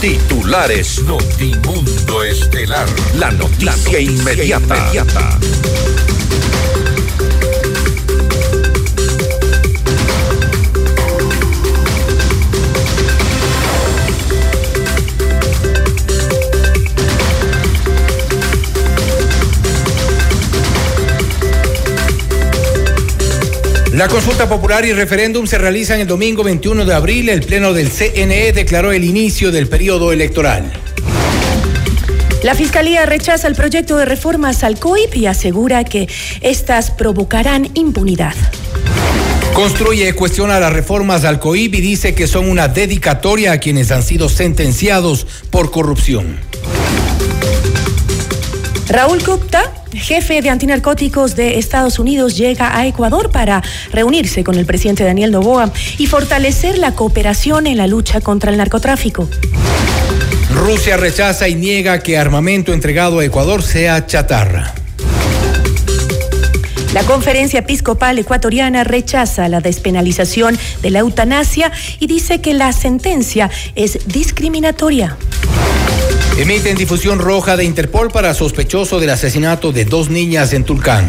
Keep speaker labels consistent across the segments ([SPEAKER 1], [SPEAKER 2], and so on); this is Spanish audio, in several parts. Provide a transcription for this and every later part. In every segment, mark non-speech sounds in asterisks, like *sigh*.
[SPEAKER 1] Titulares Notimundo Estelar. La noticia, inmediata.
[SPEAKER 2] La consulta popular y referéndum se realizan el domingo 21 de abril. El Pleno del CNE declaró el inicio del periodo electoral.
[SPEAKER 3] La Fiscalía rechaza el proyecto de reformas al COIP y asegura que estas provocarán impunidad.
[SPEAKER 2] Construye cuestiona las reformas al COIP y dice que son una dedicatoria a quienes han sido sentenciados por corrupción.
[SPEAKER 3] Raúl Gupta, jefe de antinarcóticos de Estados Unidos, llega a Ecuador para reunirse con el presidente Daniel Novoa y fortalecer la cooperación en la lucha contra el narcotráfico.
[SPEAKER 2] Rusia rechaza y niega que armamento entregado a Ecuador sea chatarra.
[SPEAKER 3] La conferencia episcopal ecuatoriana rechaza la despenalización de la eutanasia y dice que la sentencia es discriminatoria.
[SPEAKER 2] Emiten difusión roja de Interpol para sospechoso del asesinato de dos niñas en Tulcán.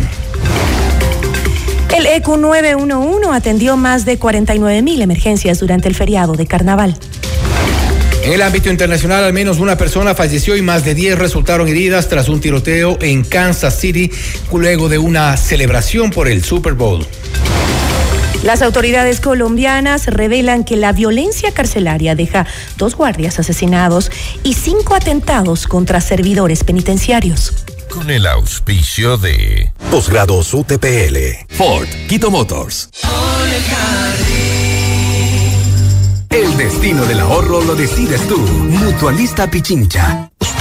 [SPEAKER 3] El EQ 911 atendió más de 49 mil emergencias durante el feriado de carnaval.
[SPEAKER 2] En el ámbito internacional, al menos una persona falleció y más de 10 resultaron heridas tras un tiroteo en Kansas City luego de una celebración por el Super Bowl.
[SPEAKER 3] Las autoridades colombianas revelan que la violencia carcelaria deja dos guardias asesinados y cinco atentados contra servidores penitenciarios.
[SPEAKER 1] Con el auspicio de
[SPEAKER 4] Posgrados UTPL.
[SPEAKER 5] Ford, Quito Motors.
[SPEAKER 4] El destino del ahorro lo decides tú. Mutualista Pichincha.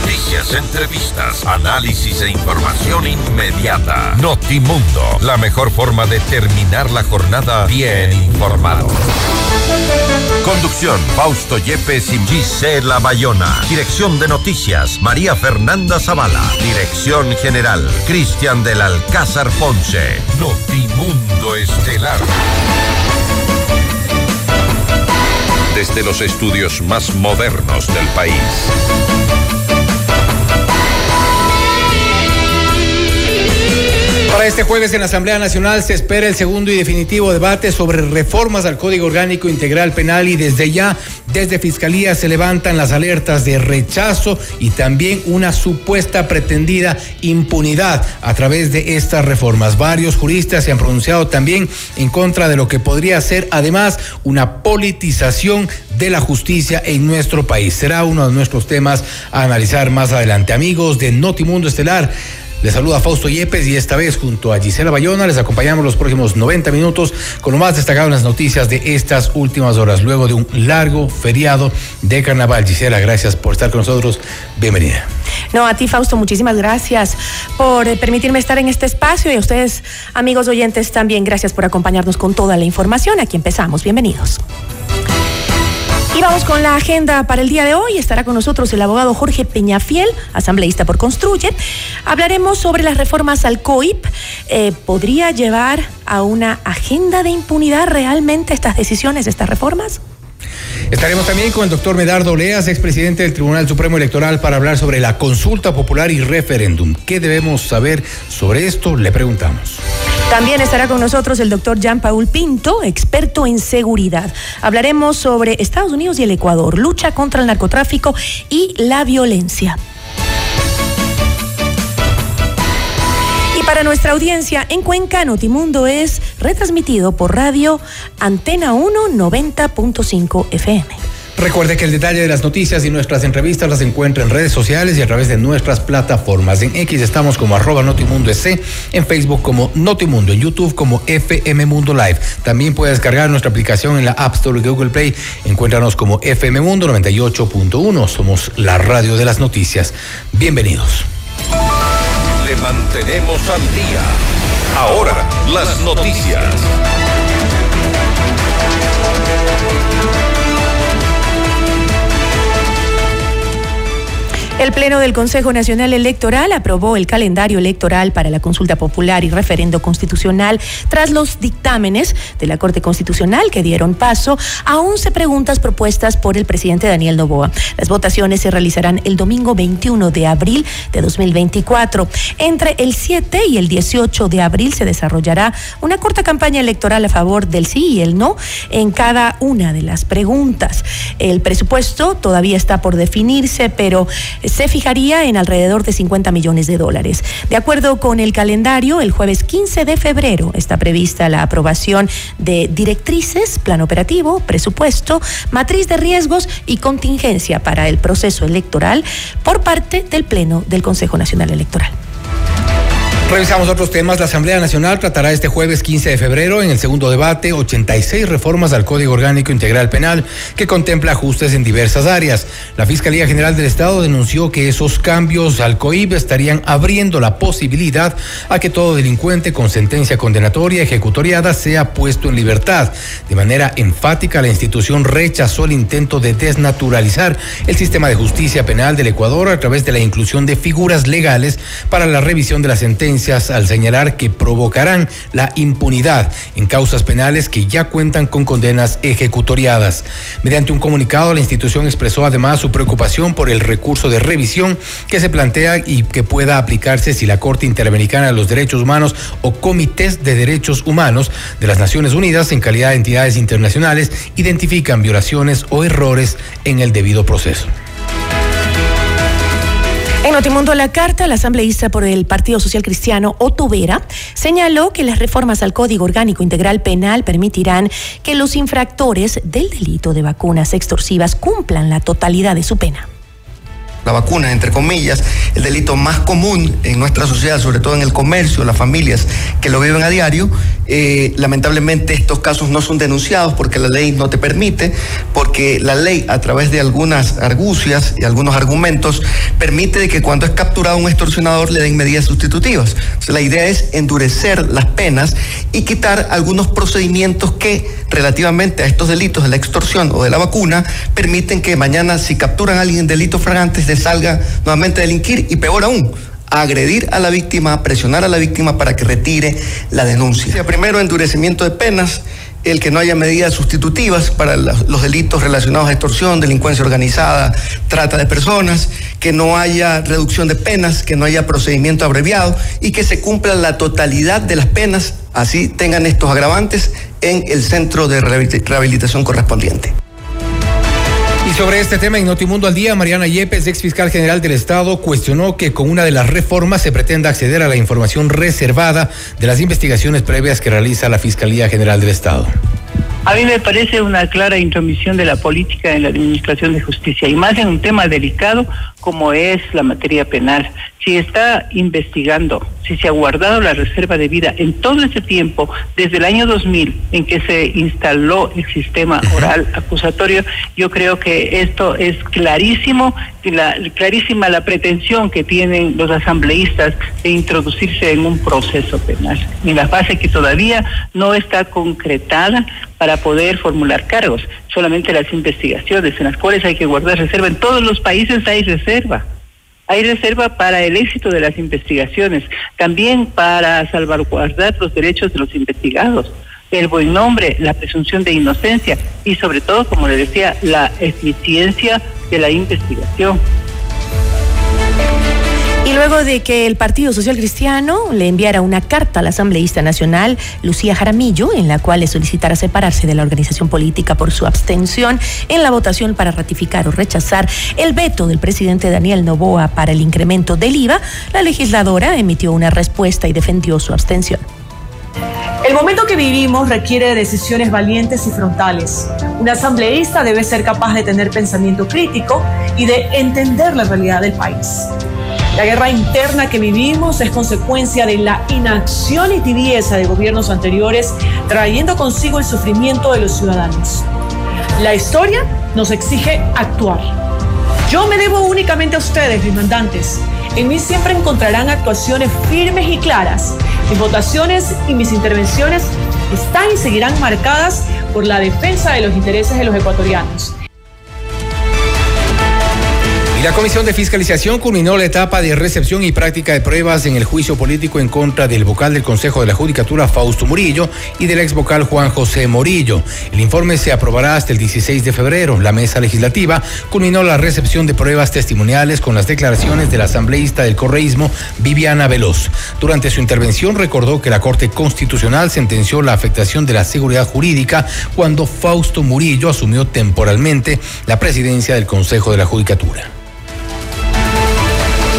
[SPEAKER 1] Noticias, entrevistas, análisis e información inmediata. Notimundo, la mejor forma de terminar la jornada bien informado. Conducción, Fausto Yepes y Gisela Bayona. Dirección de Noticias, María Fernanda Zavala. Dirección General, Cristian del Alcázar Ponce. Notimundo Estelar. Desde los estudios más modernos del país.
[SPEAKER 2] Para este jueves en la Asamblea Nacional se espera el segundo y definitivo debate sobre reformas al Código Orgánico Integral Penal y desde ya, desde Fiscalía se levantan las alertas de rechazo y también una supuesta pretendida impunidad a través de estas reformas. Varios juristas se han pronunciado también en contra de lo que podría ser además una politización de la justicia en nuestro país. Será uno de nuestros temas a analizar más adelante. Amigos de Notimundo Estelar, les saluda Fausto Yepes y esta vez junto a Gisela Bayona les acompañamos los próximos 90 minutos con lo más destacado en las noticias de estas últimas horas, luego de un largo feriado de carnaval. Gisela, gracias por estar con nosotros. Bienvenida.
[SPEAKER 3] No, a ti Fausto, muchísimas gracias por eh, permitirme estar en este espacio y a ustedes, amigos oyentes, también gracias por acompañarnos con toda la información. Aquí empezamos. Bienvenidos. Vamos con la agenda para el día de hoy. Estará con nosotros el abogado Jorge Peñafiel, asambleísta por Construye. Hablaremos sobre las reformas al COIP. Eh, ¿Podría llevar a una agenda de impunidad realmente estas decisiones, estas reformas?
[SPEAKER 2] Estaremos también con el doctor Medardo Leas, expresidente del Tribunal Supremo Electoral, para hablar sobre la consulta popular y referéndum. ¿Qué debemos saber sobre esto? Le preguntamos.
[SPEAKER 3] También estará con nosotros el doctor Jean Paul Pinto, experto en seguridad. Hablaremos sobre Estados Unidos y el Ecuador, lucha contra el narcotráfico y la violencia. Para nuestra audiencia en Cuenca, Notimundo es retransmitido por radio Antena 1 90.5 FM.
[SPEAKER 2] Recuerde que el detalle de las noticias y nuestras entrevistas las encuentra en redes sociales y a través de nuestras plataformas. En X estamos como arroba Notimundo SC, en Facebook como Notimundo, en YouTube como FM Mundo Live. También puede descargar nuestra aplicación en la App Store de Google Play. Encuéntranos como FM Mundo 98.1. Somos la radio de las noticias. Bienvenidos.
[SPEAKER 1] Mantenemos al día. Ahora, las noticias.
[SPEAKER 3] El Pleno del Consejo Nacional Electoral aprobó el calendario electoral para la consulta popular y referendo constitucional tras los dictámenes de la Corte Constitucional que dieron paso a 11 preguntas propuestas por el presidente Daniel Novoa. Las votaciones se realizarán el domingo 21 de abril de 2024. Entre el 7 y el 18 de abril se desarrollará una corta campaña electoral a favor del sí y el no en cada una de las preguntas. El presupuesto todavía está por definirse, pero se fijaría en alrededor de 50 millones de dólares. De acuerdo con el calendario, el jueves 15 de febrero está prevista la aprobación de directrices, plan operativo, presupuesto, matriz de riesgos y contingencia para el proceso electoral por parte del Pleno del Consejo Nacional Electoral.
[SPEAKER 2] Revisamos otros temas. La Asamblea Nacional tratará este jueves 15 de febrero en el segundo debate 86 reformas al Código Orgánico Integral Penal que contempla ajustes en diversas áreas. La Fiscalía General del Estado denunció que esos cambios al COIB estarían abriendo la posibilidad a que todo delincuente con sentencia condenatoria ejecutoriada sea puesto en libertad. De manera enfática, la institución rechazó el intento de desnaturalizar el sistema de justicia penal del Ecuador a través de la inclusión de figuras legales para la revisión de la sentencia al señalar que provocarán la impunidad en causas penales que ya cuentan con condenas ejecutoriadas. Mediante un comunicado, la institución expresó además su preocupación por el recurso de revisión que se plantea y que pueda aplicarse si la Corte Interamericana de los Derechos Humanos o comités de derechos humanos de las Naciones Unidas en calidad de entidades internacionales identifican violaciones o errores en el debido proceso.
[SPEAKER 3] En Notimundo la Carta, la asambleísta por el Partido Social Cristiano, Otto Vera, señaló que las reformas al Código Orgánico Integral Penal permitirán que los infractores del delito de vacunas extorsivas cumplan la totalidad de su pena
[SPEAKER 6] la vacuna, entre comillas, el delito más común en nuestra sociedad, sobre todo en el comercio, las familias que lo viven a diario. Eh, lamentablemente estos casos no son denunciados porque la ley no te permite, porque la ley a través de algunas argucias y algunos argumentos permite que cuando es capturado un extorsionador le den medidas sustitutivas. la idea es endurecer las penas y quitar algunos procedimientos que relativamente a estos delitos de la extorsión o de la vacuna permiten que mañana si capturan a alguien en delitos fragantes salga nuevamente a delinquir y peor aún, agredir a la víctima, presionar a la víctima para que retire la denuncia. Primero, endurecimiento de penas, el que no haya medidas sustitutivas para los delitos relacionados a extorsión, delincuencia organizada, trata de personas, que no haya reducción de penas, que no haya procedimiento abreviado y que se cumpla la totalidad de las penas, así tengan estos agravantes en el centro de rehabilitación correspondiente.
[SPEAKER 2] Y sobre este tema en Notimundo al Día, Mariana Yepes, ex fiscal general del Estado, cuestionó que con una de las reformas se pretenda acceder a la información reservada de las investigaciones previas que realiza la Fiscalía General del Estado.
[SPEAKER 7] A mí me parece una clara intromisión de la política en la administración de justicia y más en un tema delicado como es la materia penal. Si está investigando, si se ha guardado la reserva de vida en todo ese tiempo, desde el año 2000 en que se instaló el sistema oral acusatorio, yo creo que esto es clarísimo, la, clarísima la pretensión que tienen los asambleístas de introducirse en un proceso penal, en la fase que todavía no está concretada para poder formular cargos, solamente las investigaciones en las cuales hay que guardar reserva. En todos los países hay reserva. Hay reserva para el éxito de las investigaciones, también para salvaguardar los derechos de los investigados, el buen nombre, la presunción de inocencia y sobre todo, como le decía, la eficiencia de la investigación.
[SPEAKER 3] Luego de que el Partido Social Cristiano le enviara una carta a la asambleísta nacional Lucía Jaramillo, en la cual le solicitara separarse de la organización política por su abstención en la votación para ratificar o rechazar el veto del presidente Daniel Novoa para el incremento del IVA, la legisladora emitió una respuesta y defendió su abstención.
[SPEAKER 8] El momento que vivimos requiere de decisiones valientes y frontales. Un asambleísta debe ser capaz de tener pensamiento crítico y de entender la realidad del país. La guerra interna que vivimos es consecuencia de la inacción y tibieza de gobiernos anteriores, trayendo consigo el sufrimiento de los ciudadanos. La historia nos exige actuar. Yo me debo únicamente a ustedes, mis mandantes. En mí siempre encontrarán actuaciones firmes y claras. Mis votaciones y mis intervenciones están y seguirán marcadas por la defensa de los intereses de los ecuatorianos
[SPEAKER 2] Y la Comisión de Fiscalización culminó la etapa de recepción y práctica de pruebas en el juicio político en contra del vocal del Consejo de la Judicatura, Fausto Murillo, y del ex vocal Juan José Morillo. El informe se aprobará hasta el 16 de febrero. La mesa legislativa culminó la recepción de pruebas testimoniales con las declaraciones de la asambleísta del correísmo, Viviana Veloz. Durante su intervención recordó que la Corte Constitucional sentenció la afectación de la seguridad jurídica cuando Fausto Murillo asumió temporalmente la presidencia del Consejo de la Judicatura.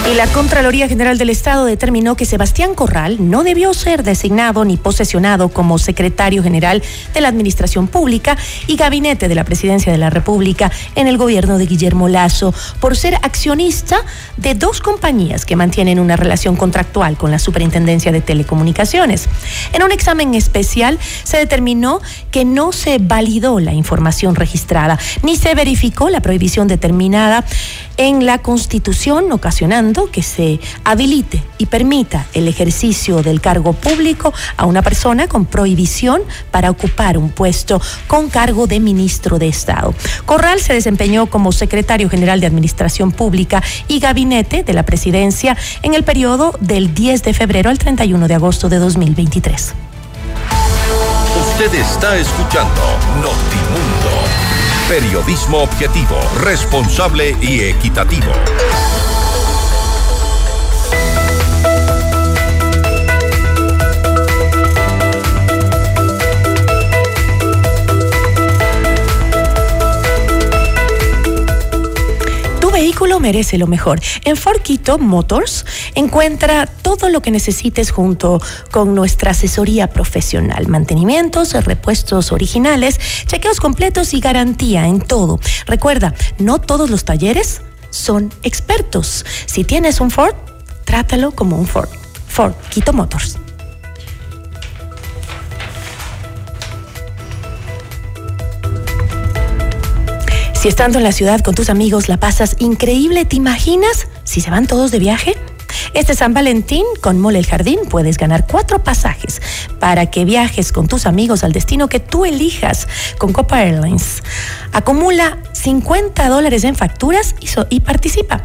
[SPEAKER 3] Y la Contraloría General del Estado determinó que Sebastián Corral no debió ser designado ni posesionado como secretario general de la Administración Pública y Gabinete de la Presidencia de la República en el gobierno de Guillermo Lazo por ser accionista de dos compañías que mantienen una relación contractual con la Superintendencia de Telecomunicaciones. En un examen especial se determinó que no se validó la información registrada ni se verificó la prohibición determinada en la Constitución, ocasionando que se habilite y permita el ejercicio del cargo público a una persona con prohibición para ocupar un puesto con cargo de ministro de Estado. Corral se desempeñó como secretario general de Administración Pública y gabinete de la presidencia en el periodo del 10 de febrero al 31 de agosto de 2023.
[SPEAKER 1] Usted está escuchando Notimundo. Periodismo objetivo, responsable y equitativo.
[SPEAKER 3] Vehículo merece lo mejor. En Ford Quito Motors encuentra todo lo que necesites junto con nuestra asesoría profesional, mantenimientos, repuestos originales, chequeos completos y garantía en todo. Recuerda, no todos los talleres son expertos. Si tienes un Ford, trátalo como un Ford. Ford Quito Motors. Si estando en la ciudad con tus amigos la pasas increíble, ¿te imaginas si se van todos de viaje? Este San Valentín, con Mole el Jardín, puedes ganar cuatro pasajes para que viajes con tus amigos al destino que tú elijas con Copa Airlines. Acumula 50 dólares en facturas y, y participa.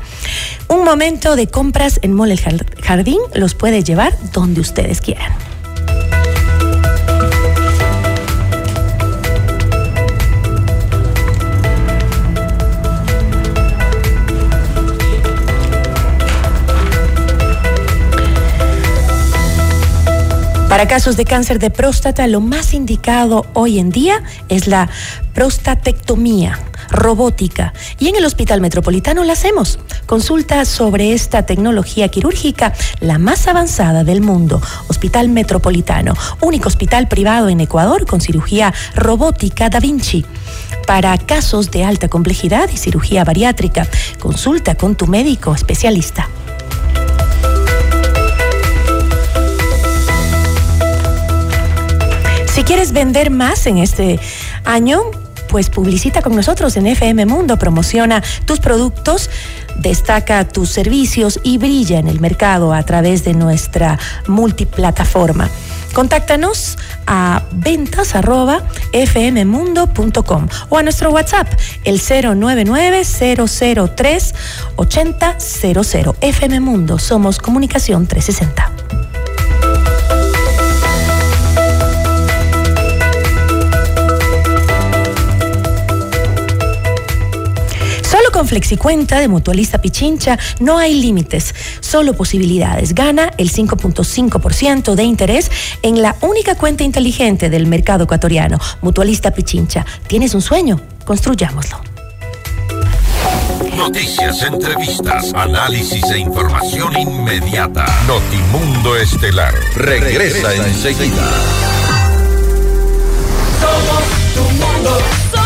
[SPEAKER 3] Un momento de compras en Mole el Jardín los puedes llevar donde ustedes quieran. Para casos de cáncer de próstata, lo más indicado hoy en día es la prostatectomía robótica y en el Hospital Metropolitano la hacemos. Consulta sobre esta tecnología quirúrgica, la más avanzada del mundo. Hospital Metropolitano, único hospital privado en Ecuador con cirugía robótica Da Vinci. Para casos de alta complejidad y cirugía bariátrica, consulta con tu médico especialista. Quieres vender más en este año, pues publicita con nosotros en FM Mundo, promociona tus productos, destaca tus servicios y brilla en el mercado a través de nuestra multiplataforma. Contáctanos a ventas fmmundo.com o a nuestro WhatsApp, el 099 003 8000. FM Mundo, somos Comunicación 360. Con FlexiCuenta de Mutualista Pichincha no hay límites, solo posibilidades. Gana el 5.5% de interés en la única cuenta inteligente del mercado ecuatoriano, Mutualista Pichincha. ¿Tienes un sueño? Construyámoslo.
[SPEAKER 1] Noticias, entrevistas, análisis e información inmediata. Notimundo Estelar regresa, enseguida.
[SPEAKER 9] Somos tu mundo, mundo.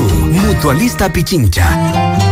[SPEAKER 4] Mutualista Pichincha.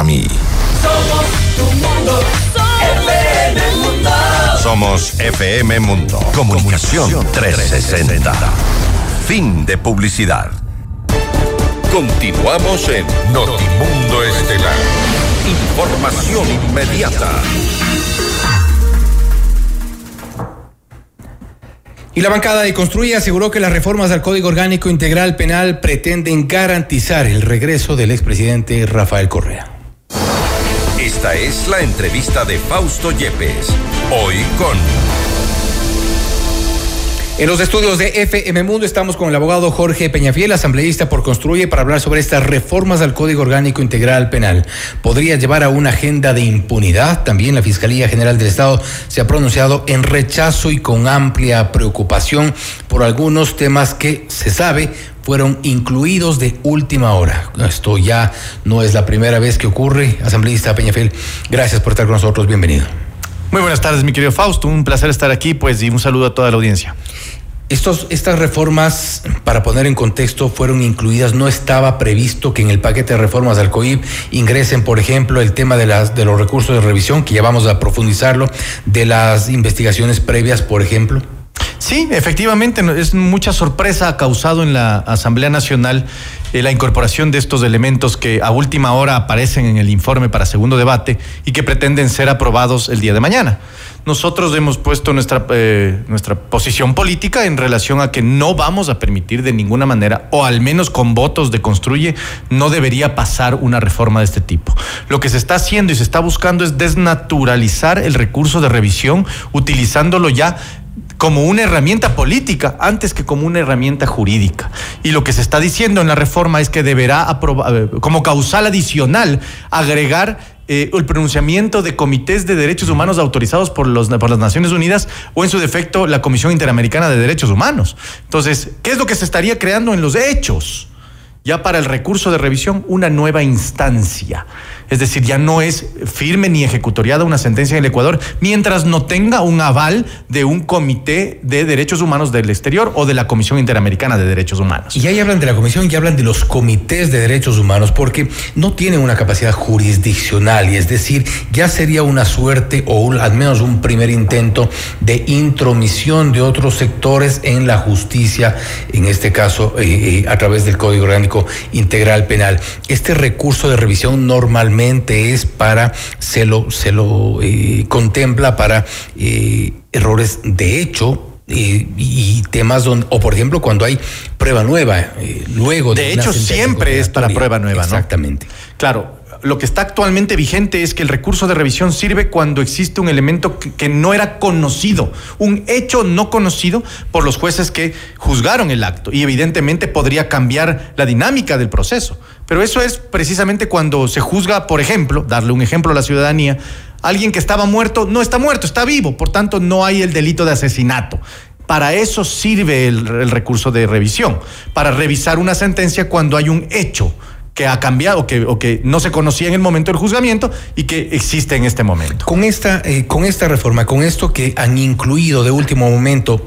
[SPEAKER 9] Somos tu mundo, FM Mundo.
[SPEAKER 1] Somos FM Mundo. Comunicación 360. Fin de publicidad. Continuamos en Notimundo Estelar. Información inmediata.
[SPEAKER 2] Y la bancada de Construye aseguró que las reformas al Código Orgánico Integral Penal pretenden garantizar el regreso del expresidente Rafael Correa.
[SPEAKER 1] Esta es la entrevista de Fausto Yepes. Hoy con
[SPEAKER 2] En los estudios de FM Mundo estamos con el abogado Jorge Peñafiel, asambleísta por Construye, para hablar sobre estas reformas al Código Orgánico Integral Penal. ¿Podría llevar a una agenda de impunidad? También la Fiscalía General del Estado se ha pronunciado en rechazo y con amplia preocupación por algunos temas que se sabe fueron incluidos de última hora. Esto ya no es la primera vez que ocurre. Asambleísta Peñafiel, gracias por estar con nosotros. Bienvenido.
[SPEAKER 10] Muy buenas tardes, mi querido Fausto. Un placer estar aquí, pues, y un saludo a toda la audiencia.
[SPEAKER 2] Estos, estas reformas, para poner en contexto, fueron incluidas, no estaba previsto que en el paquete de reformas al COIP ingresen, por ejemplo, el tema de, las, de los recursos de revisión, que ya vamos a profundizarlo, de las investigaciones previas, por ejemplo.
[SPEAKER 10] Sí, efectivamente, es mucha sorpresa ha causado en la Asamblea Nacional eh, la incorporación de estos elementos que a última hora aparecen en el informe para segundo debate y que pretenden ser aprobados el día de mañana. Nosotros hemos puesto nuestra, eh, nuestra posición política en relación a que no vamos a permitir de ninguna manera, o al menos con votos de construye, no debería pasar una reforma de este tipo. Lo que se está haciendo y se está buscando es desnaturalizar el recurso de revisión utilizándolo ya como una herramienta política antes que como una herramienta jurídica. Y lo que se está diciendo en la reforma es que deberá eh, como causal adicional agregar eh, el pronunciamiento de comités de derechos humanos autorizados por, los, por las Naciones Unidas o en su defecto la Comisión Interamericana de Derechos Humanos. Entonces, ¿qué es lo que se estaría creando en los hechos? Ya para el recurso de revisión, una nueva instancia. Es decir, ya no es firme ni ejecutoriada una sentencia en el Ecuador mientras no tenga un aval de un comité de derechos humanos del exterior o de la Comisión Interamericana de Derechos Humanos.
[SPEAKER 2] Y ahí hablan de la comisión y hablan de los comités de derechos humanos porque no tienen una capacidad jurisdiccional y es decir, ya sería una suerte o al menos un primer intento de intromisión de otros sectores en la justicia, en este caso eh, eh, a través del Código Orgánico Integral Penal. Este recurso de revisión normalmente es para, se lo, se lo eh, contempla para eh, errores de hecho eh, y temas donde, o por ejemplo, cuando hay prueba nueva, eh, luego
[SPEAKER 10] de. De hecho, siempre es para prueba nueva,
[SPEAKER 2] Exactamente.
[SPEAKER 10] Claro, lo que está actualmente vigente es que el recurso de revisión sirve cuando existe un elemento que, no era conocido, un hecho no conocido por los jueces que juzgaron el acto y evidentemente podría cambiar la dinámica del proceso. Pero eso es precisamente cuando se juzga, por ejemplo, darle un ejemplo a la ciudadanía, alguien que estaba muerto no está muerto, está vivo, por tanto no hay el delito de asesinato. Para eso sirve el, recurso de revisión, para revisar una sentencia cuando hay un hecho que ha cambiado que, o que no se conocía en el momento del juzgamiento y que existe en este momento.
[SPEAKER 2] Con esta, eh, con esta reforma, con esto que han incluido de último momento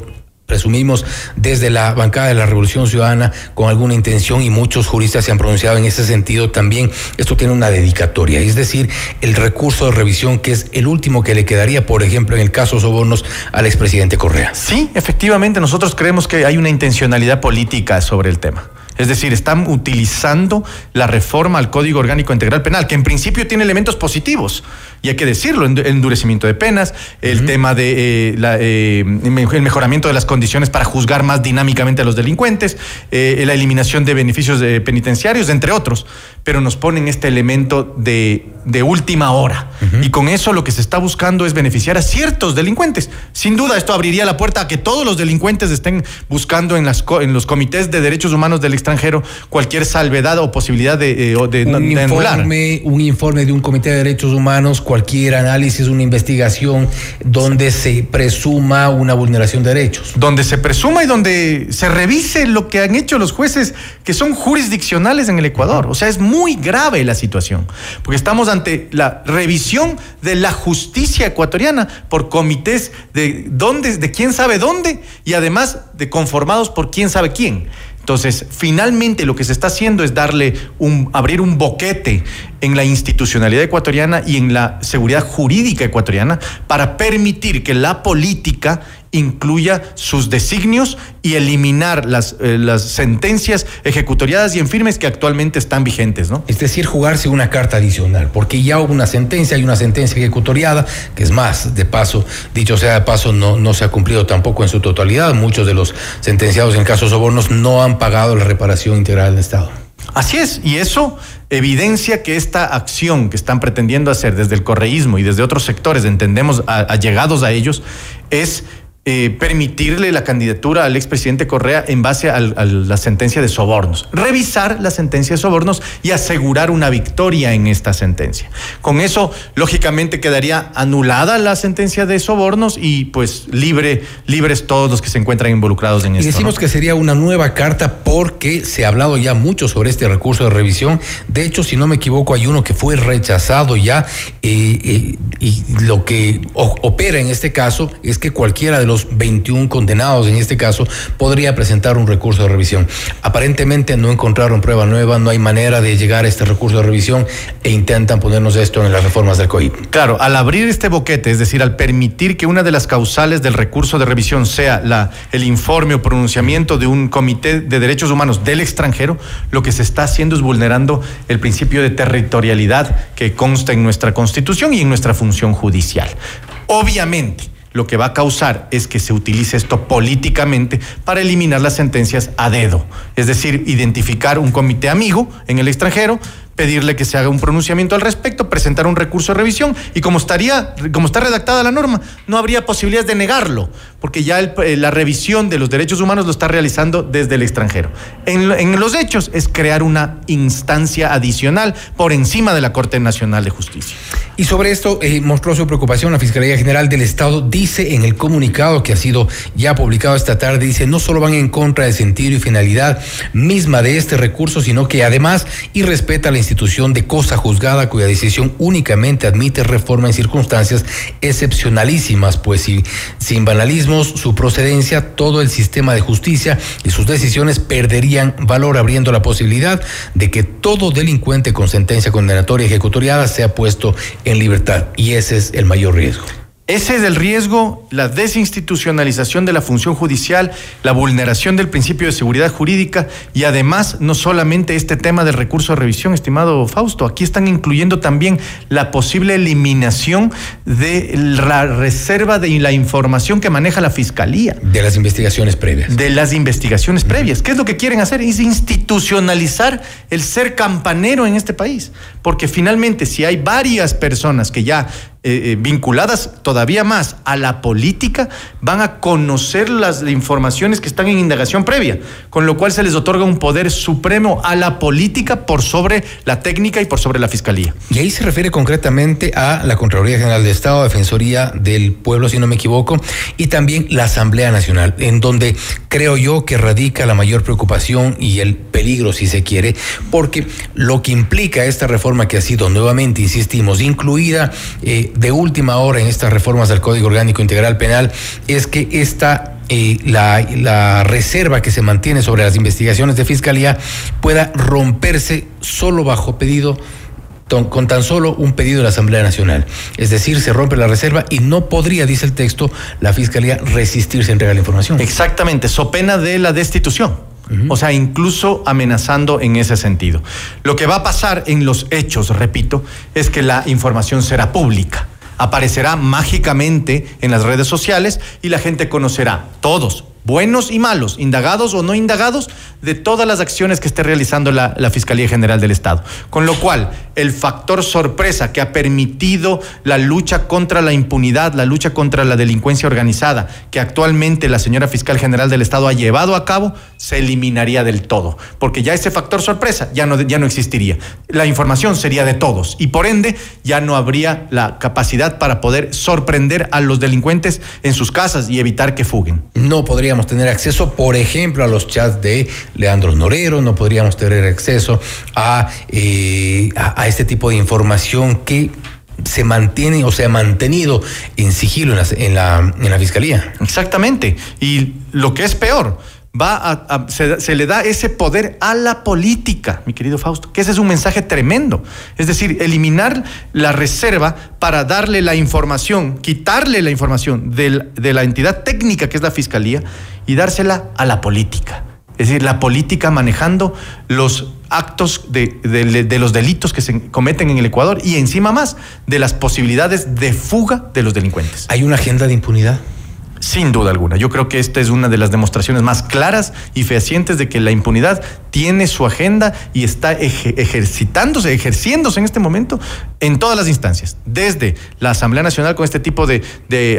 [SPEAKER 2] presumimos desde la bancada de la Revolución Ciudadana con alguna intención y muchos juristas se han pronunciado en ese sentido también. Esto tiene una dedicatoria, es decir, el recurso de revisión que es el último que le quedaría, por ejemplo, en el caso Sobornos al expresidente Correa.
[SPEAKER 10] Sí, efectivamente, nosotros creemos que hay una intencionalidad política sobre el tema. Es decir, están utilizando la reforma al Código Orgánico Integral Penal, que en principio tiene elementos positivos, y hay que decirlo, endurecimiento de penas, el tema de eh, eh, el mejoramiento de las condiciones para juzgar más dinámicamente a los delincuentes, eh, la eliminación de beneficios penitenciarios, entre otros, pero nos ponen este elemento de, última hora. Y con eso lo que se está buscando es beneficiar a ciertos delincuentes. Sin duda, esto abriría la puerta a que todos los delincuentes estén buscando en, las, en los comités de derechos humanos del extranjero cualquier salvedad o posibilidad de, de,
[SPEAKER 2] un informe, Un informe de un comité de derechos humanos cualquier análisis, una investigación donde se presuma una vulneración de derechos.
[SPEAKER 10] Donde se presuma y donde se revise lo que han hecho los jueces que son jurisdiccionales en el Ecuador. O sea, es muy grave la situación, porque estamos ante la revisión de la justicia ecuatoriana por comités de dónde, de quién sabe dónde y además de conformados por quién sabe quién. Entonces, finalmente lo que se está haciendo es darle un, abrir un boquete en la institucionalidad ecuatoriana y en la seguridad jurídica ecuatoriana para permitir que la política incluya sus designios y eliminar las, eh, las sentencias ejecutoriadas y en firmes que actualmente están vigentes, ¿no?
[SPEAKER 2] Es decir, jugarse una carta adicional, porque ya hubo una sentencia, hay una sentencia ejecutoriada, que es más, de paso, dicho sea de paso, no, no se ha cumplido tampoco en su totalidad. Muchos de los sentenciados en el caso Sobornos no han pagado la reparación integral del Estado.
[SPEAKER 10] Así es, y eso evidencia que esta acción que están pretendiendo hacer desde el correísmo y desde otros sectores, entendemos, allegados a ellos, es eh, permitirle la candidatura al expresidente Correa en base a la sentencia de sobornos. Revisar la sentencia de sobornos y asegurar una victoria en esta sentencia. Con eso, lógicamente, quedaría anulada la sentencia de sobornos y pues libre, libres todos los que se encuentran involucrados en esto.
[SPEAKER 2] Y decimos que sería una nueva carta porque se ha hablado ya mucho sobre este recurso de revisión. De hecho, si no me equivoco, hay uno que fue rechazado ya eh, eh, y lo que opera en este caso es que cualquiera de los los 21 condenados en este caso, podría presentar un recurso de revisión. Aparentemente no encontraron prueba nueva, no hay manera de llegar a este recurso de revisión e intentan ponernos esto en las reformas del COIP.
[SPEAKER 10] Claro, al abrir este boquete, es decir, al permitir que una de las causales del recurso de revisión sea la, el informe o pronunciamiento de un comité de derechos humanos del extranjero, lo que se está haciendo es vulnerando el principio de territorialidad que consta en nuestra constitución y en nuestra función judicial. Obviamente, lo que va a causar es que se utilice esto políticamente para eliminar las sentencias a dedo. Es decir, identificar un comité amigo en el extranjero, pedirle que se haga un pronunciamiento al respecto, presentar un recurso de revisión y como estaría, como está redactada la norma, no habría posibilidades de negarlo, porque ya eh, la revisión de los derechos humanos lo está realizando desde el extranjero. En, los hechos es crear una instancia adicional por encima de la Corte Nacional de Justicia.
[SPEAKER 2] Y sobre esto eh, mostró su preocupación la Fiscalía General del Estado, dice en el comunicado que ha sido ya publicado esta tarde, dice, no solo van en contra del sentido y finalidad misma de este recurso, sino que además y respeta la institución de cosa juzgada cuya decisión únicamente admite reforma en circunstancias excepcionalísimas, pues si, sin banalismos, su procedencia, todo el sistema de justicia y sus decisiones perderían valor abriendo la posibilidad de que todo delincuente con sentencia condenatoria ejecutoriada sea puesto en libertad y ese es el mayor riesgo.
[SPEAKER 10] Ese es el riesgo, la desinstitucionalización de la función judicial, la vulneración del principio de seguridad jurídica y además no solamente este tema del recurso de revisión, estimado Fausto, aquí están incluyendo también la posible eliminación de la reserva de la información que maneja la Fiscalía.
[SPEAKER 2] De las investigaciones previas.
[SPEAKER 10] De las investigaciones previas. ¿Qué es lo que quieren hacer? Es institucionalizar el ser campanero en este país. Porque finalmente si hay varias personas que ya eh, eh, vinculadas todavía más a la política, van a conocer las informaciones que están en indagación previa, con lo cual se les otorga un poder supremo a la política por sobre la técnica y por sobre la fiscalía.
[SPEAKER 2] Y ahí se refiere concretamente a la Contraloría General de Estado, Defensoría del Pueblo, si no me equivoco, y también la Asamblea Nacional, en donde creo yo que radica la mayor preocupación y el peligro, si se quiere, porque lo que implica esta reforma que ha sido nuevamente, insistimos, incluida eh, de última hora en estas reformas del Código Orgánico Integral Penal es que esta eh, la, la, reserva que se mantiene sobre las investigaciones de fiscalía pueda romperse solo bajo pedido con tan solo un pedido de la Asamblea Nacional. Es decir, se rompe la reserva y no podría, dice el texto, la Fiscalía resistirse a entregar la información.
[SPEAKER 10] Exactamente, so pena de la destitución. O sea, incluso amenazando en ese sentido. Lo que va a pasar en los hechos, repito, es que la información será pública aparecerá mágicamente en las redes sociales y la gente conocerá, todos, buenos y malos, indagados o no indagados, de todas las acciones que esté realizando la, Fiscalía General del Estado. Con lo cual, el factor sorpresa que ha permitido la lucha contra la impunidad, la lucha contra la delincuencia organizada, que actualmente la señora Fiscal General del Estado ha llevado a cabo, se eliminaría del todo. Porque ya ese factor sorpresa ya no, ya no existiría. La información sería de todos y por ende ya no habría la capacidad para poder sorprender a los delincuentes en sus casas y evitar que fuguen.
[SPEAKER 2] No podríamos tener acceso, por ejemplo, a los chats de Leandro Norero, no podríamos tener acceso eh, a, a, este tipo de información que se mantiene o se ha mantenido en sigilo en la, en la, fiscalía.
[SPEAKER 10] Exactamente. Y lo que es peor, va a, se, se, le da ese poder a la política, mi querido Fausto, que ese es un mensaje tremendo. Es decir, eliminar la reserva para darle la información, quitarle la información de, la entidad técnica que es la fiscalía y dársela a la política. Es decir, la política manejando los actos de, de, los delitos que se cometen en el Ecuador y encima más de las posibilidades de fuga de los delincuentes.
[SPEAKER 2] ¿Hay una agenda de impunidad?
[SPEAKER 10] Sin duda alguna. Yo creo que esta es una de las demostraciones más claras y fehacientes de que la impunidad tiene su agenda y está ejercitándose, ejerciéndose en este momento en todas las instancias, desde la Asamblea Nacional con este tipo de,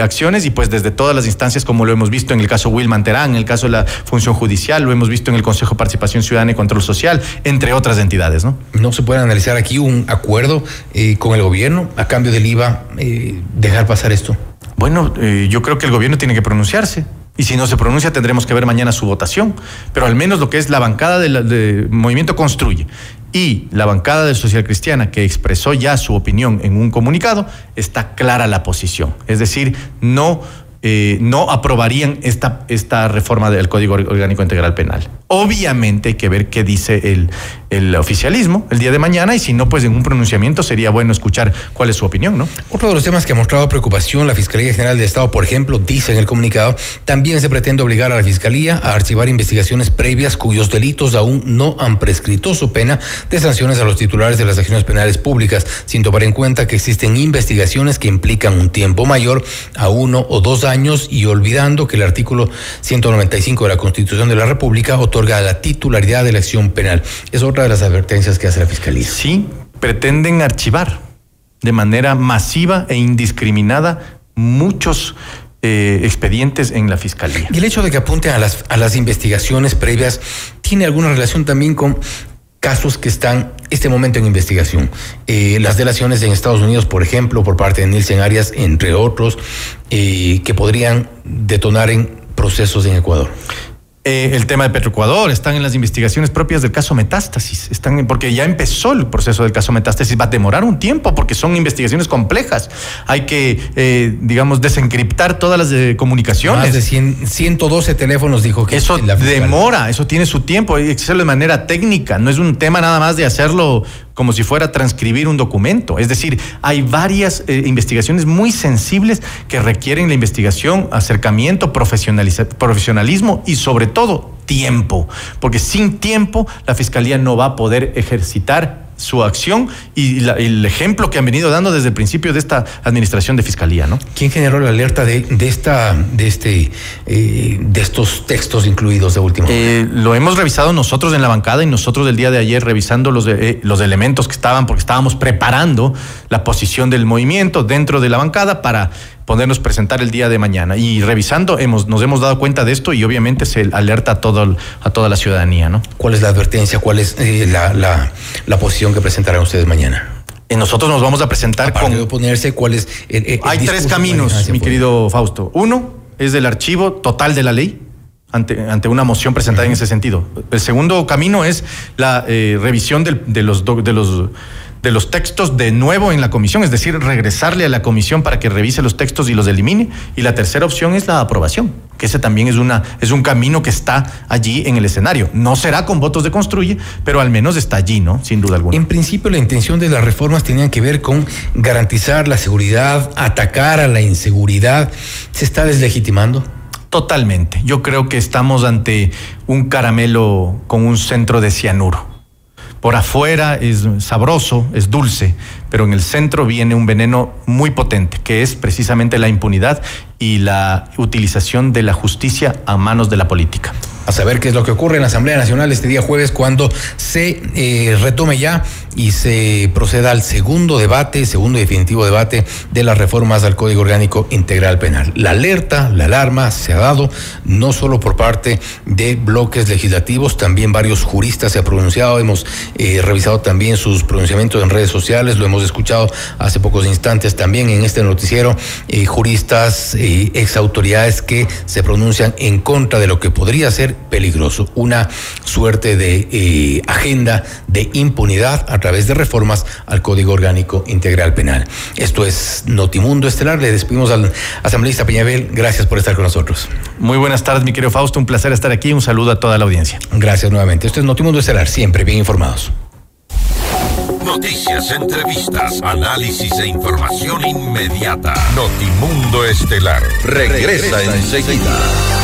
[SPEAKER 10] acciones y pues desde todas las instancias como lo hemos visto en el caso Wilman Terán, en el caso de la función judicial, lo hemos visto en el Consejo de Participación Ciudadana y Control Social, entre otras entidades, ¿no?
[SPEAKER 2] No se puede analizar aquí un acuerdo eh, con el gobierno a cambio del IVA, eh, dejar pasar esto.
[SPEAKER 10] Bueno, eh, yo creo que el gobierno tiene que pronunciarse. Y si no se pronuncia, tendremos que ver mañana su votación. Pero al menos lo que es la bancada del Movimiento Construye y la bancada de Social Cristiana, que expresó ya su opinión en un comunicado, está clara la posición. Es decir, no eh, no aprobarían esta, esta reforma del Código Orgánico Integral Penal. Obviamente hay que ver qué dice el, el oficialismo el día de mañana y si no, pues en un pronunciamiento sería bueno escuchar cuál es su opinión, ¿no?
[SPEAKER 2] Otro de los temas que ha mostrado preocupación la Fiscalía General de Estado, por ejemplo, dice en el comunicado, también se pretende obligar a la Fiscalía a archivar investigaciones previas cuyos delitos aún no han prescrito su pena de sanciones a los titulares de las acciones penales públicas, sin tomar en cuenta que existen investigaciones que implican un tiempo mayor a uno o dos años y olvidando que el artículo 195 de la Constitución de la República otorga la titularidad de la acción penal. Es otra de las advertencias que hace la Fiscalía.
[SPEAKER 10] Sí, pretenden archivar de manera masiva e indiscriminada muchos eh, expedientes en la fiscalía.
[SPEAKER 2] Y el hecho de que apunten a las, a las investigaciones previas tiene alguna relación también con casos que están este momento en investigación. Eh, las delaciones en Estados Unidos, por ejemplo, por parte de Nielsen Arias, entre otros, eh, que podrían detonar en procesos en Ecuador.
[SPEAKER 10] Eh, el tema de Petroecuador, están en las investigaciones propias del caso Metástasis, están porque ya empezó el proceso del caso Metástasis, va a demorar un tiempo porque son investigaciones complejas. Hay que, eh, digamos, desencriptar todas las eh, comunicaciones.
[SPEAKER 2] Más de 112 teléfonos dijo que
[SPEAKER 10] eso demora, eso tiene su tiempo, hay que hacerlo de manera técnica, no es un tema nada más de hacerlo como si fuera transcribir un documento. Es decir, hay varias eh, investigaciones muy sensibles que requieren la investigación, acercamiento, profesionalismo y sobre todo tiempo, porque sin tiempo la Fiscalía no va a poder ejercitar su acción y el ejemplo que han venido dando desde el principio de esta administración de fiscalía, ¿no?
[SPEAKER 2] ¿Quién generó la alerta de, esta, de este, eh, de estos textos incluidos de último?
[SPEAKER 10] Eh, lo hemos revisado nosotros en la bancada y nosotros del día de ayer revisando los, eh, los elementos que estaban, porque estábamos preparando la posición del movimiento dentro de la bancada para podernos presentar el día de mañana. Y revisando, hemos, nos hemos dado cuenta de esto y obviamente se alerta a, todo, a toda la ciudadanía. ¿no?
[SPEAKER 2] ¿Cuál es la advertencia? ¿Cuál es eh, la, la, posición que presentarán ustedes mañana?
[SPEAKER 10] Nosotros nos vamos a presentar
[SPEAKER 2] con. De oponerse, ¿cuál es
[SPEAKER 10] Hay tres caminos, mi querido Fausto. Uno es del archivo total de la ley. Ante, ante una moción presentada en ese sentido. El segundo camino es la eh, revisión de los, de los de los textos de nuevo en la comisión, es decir, regresarle a la comisión para que revise los textos y los elimine. Y la tercera opción es la aprobación, que ese también es, una, es un camino que está allí en el escenario. No será con votos de construye, pero al menos está allí, ¿no? Sin duda alguna.
[SPEAKER 2] En principio, la intención de las reformas tenían que ver con garantizar la seguridad, atacar a la inseguridad. ¿Se está deslegitimando?
[SPEAKER 10] Totalmente. Yo creo que estamos ante un caramelo con un centro de cianuro por afuera es sabroso, es dulce, pero en el centro viene un veneno muy potente, que es precisamente la impunidad y la utilización de la justicia a manos de la política
[SPEAKER 2] a saber qué es lo que ocurre en la Asamblea Nacional este día jueves cuando se eh, retome ya y se proceda al segundo debate, segundo y definitivo debate de las reformas al Código Orgánico Integral Penal. La alerta, la alarma se ha dado no solo por parte de bloques legislativos, también varios juristas se han pronunciado, hemos eh, revisado también sus pronunciamientos en redes sociales, lo hemos escuchado hace pocos instantes también en este noticiero, eh, juristas, ex autoridades que se pronuncian en contra de lo que podría ser peligroso, una suerte de eh, agenda de impunidad a través de reformas al Código Orgánico Integral Penal. Esto es Notimundo Estelar. Le despedimos al asambleísta Peñabel. Gracias por estar con nosotros.
[SPEAKER 10] Muy buenas tardes, mi querido Fausto. Un placer estar aquí. Un saludo a toda la audiencia.
[SPEAKER 2] Gracias nuevamente. Esto es Notimundo Estelar, siempre bien informados.
[SPEAKER 1] Noticias, entrevistas, análisis e información inmediata. Notimundo Estelar regresa, enseguida.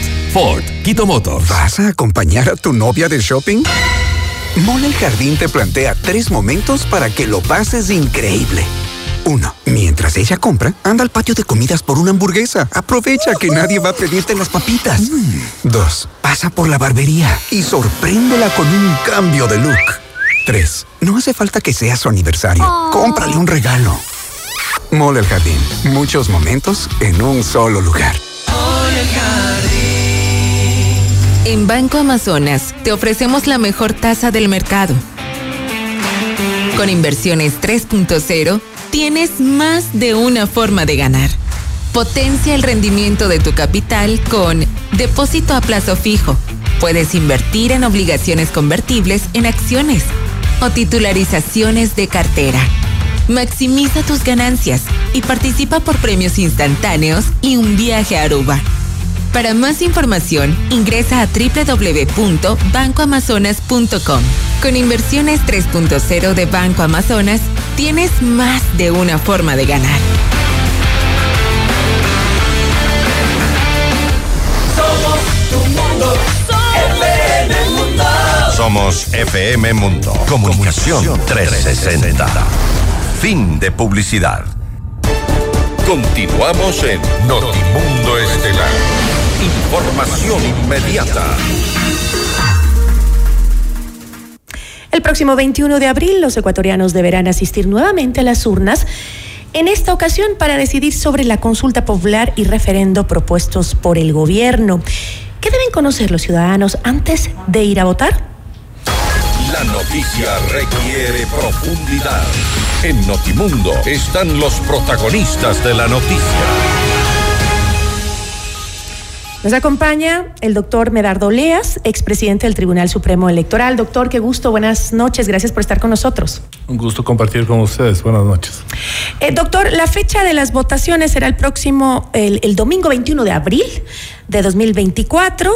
[SPEAKER 5] Ford, Quito Motors.
[SPEAKER 11] ¿Vas a acompañar a tu novia de shopping? Mole el Jardín te plantea tres momentos para que lo pases increíble. Uno, mientras ella compra, anda al patio de comidas por una hamburguesa. Aprovecha que nadie va a pedirte las papitas. Mm. Dos, pasa por la barbería y sorpréndela con un cambio de look. Tres, no hace falta que sea su aniversario. Cómprale un regalo. Mole el Jardín. Muchos momentos en un solo lugar. Mole el Jardín.
[SPEAKER 12] En Banco Amazonas te ofrecemos la mejor tasa del mercado. Con inversiones 3.0 tienes más de una forma de ganar. Potencia el rendimiento de tu capital con depósito a plazo fijo. Puedes invertir en obligaciones convertibles en acciones o titularizaciones de cartera. Maximiza tus ganancias y participa por premios instantáneos y un viaje a Aruba. Para más información, ingresa a www.bancoamazonas.com. Con inversiones 3.0 de Banco Amazonas, tienes más de una forma de ganar.
[SPEAKER 9] Somos tu mundo. FM Mundo.
[SPEAKER 1] Somos FM Mundo. Comunicación 360. Fin de publicidad. Continuamos en Notimundo Estelar. Información inmediata.
[SPEAKER 3] El próximo 21 de abril los ecuatorianos deberán asistir nuevamente a las urnas, en esta ocasión para decidir sobre la consulta popular y referendo propuestos por el gobierno. ¿Qué deben conocer los ciudadanos antes de ir a votar?
[SPEAKER 1] La noticia requiere profundidad. En Notimundo están los protagonistas de la noticia.
[SPEAKER 3] Nos acompaña el doctor Medardo Leas, expresidente del Tribunal Supremo Electoral. Doctor, qué gusto, buenas noches, gracias por estar con nosotros.
[SPEAKER 13] Un gusto compartir con ustedes, buenas noches.
[SPEAKER 3] Eh, doctor, la fecha de las votaciones será el próximo, el, el domingo 21 de abril de 2024.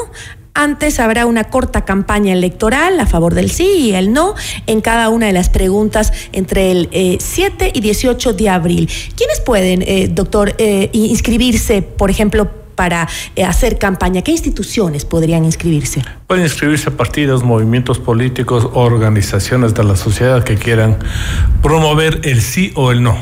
[SPEAKER 3] Antes habrá una corta campaña electoral a favor del sí y el no en cada una de las preguntas entre el eh, 7 y 18 de abril. ¿Quiénes pueden, eh, doctor, eh, inscribirse, por ejemplo, para eh, hacer campaña? ¿Qué instituciones podrían inscribirse?
[SPEAKER 13] Pueden inscribirse partidos, movimientos políticos, organizaciones de la sociedad que quieran promover el sí o el no.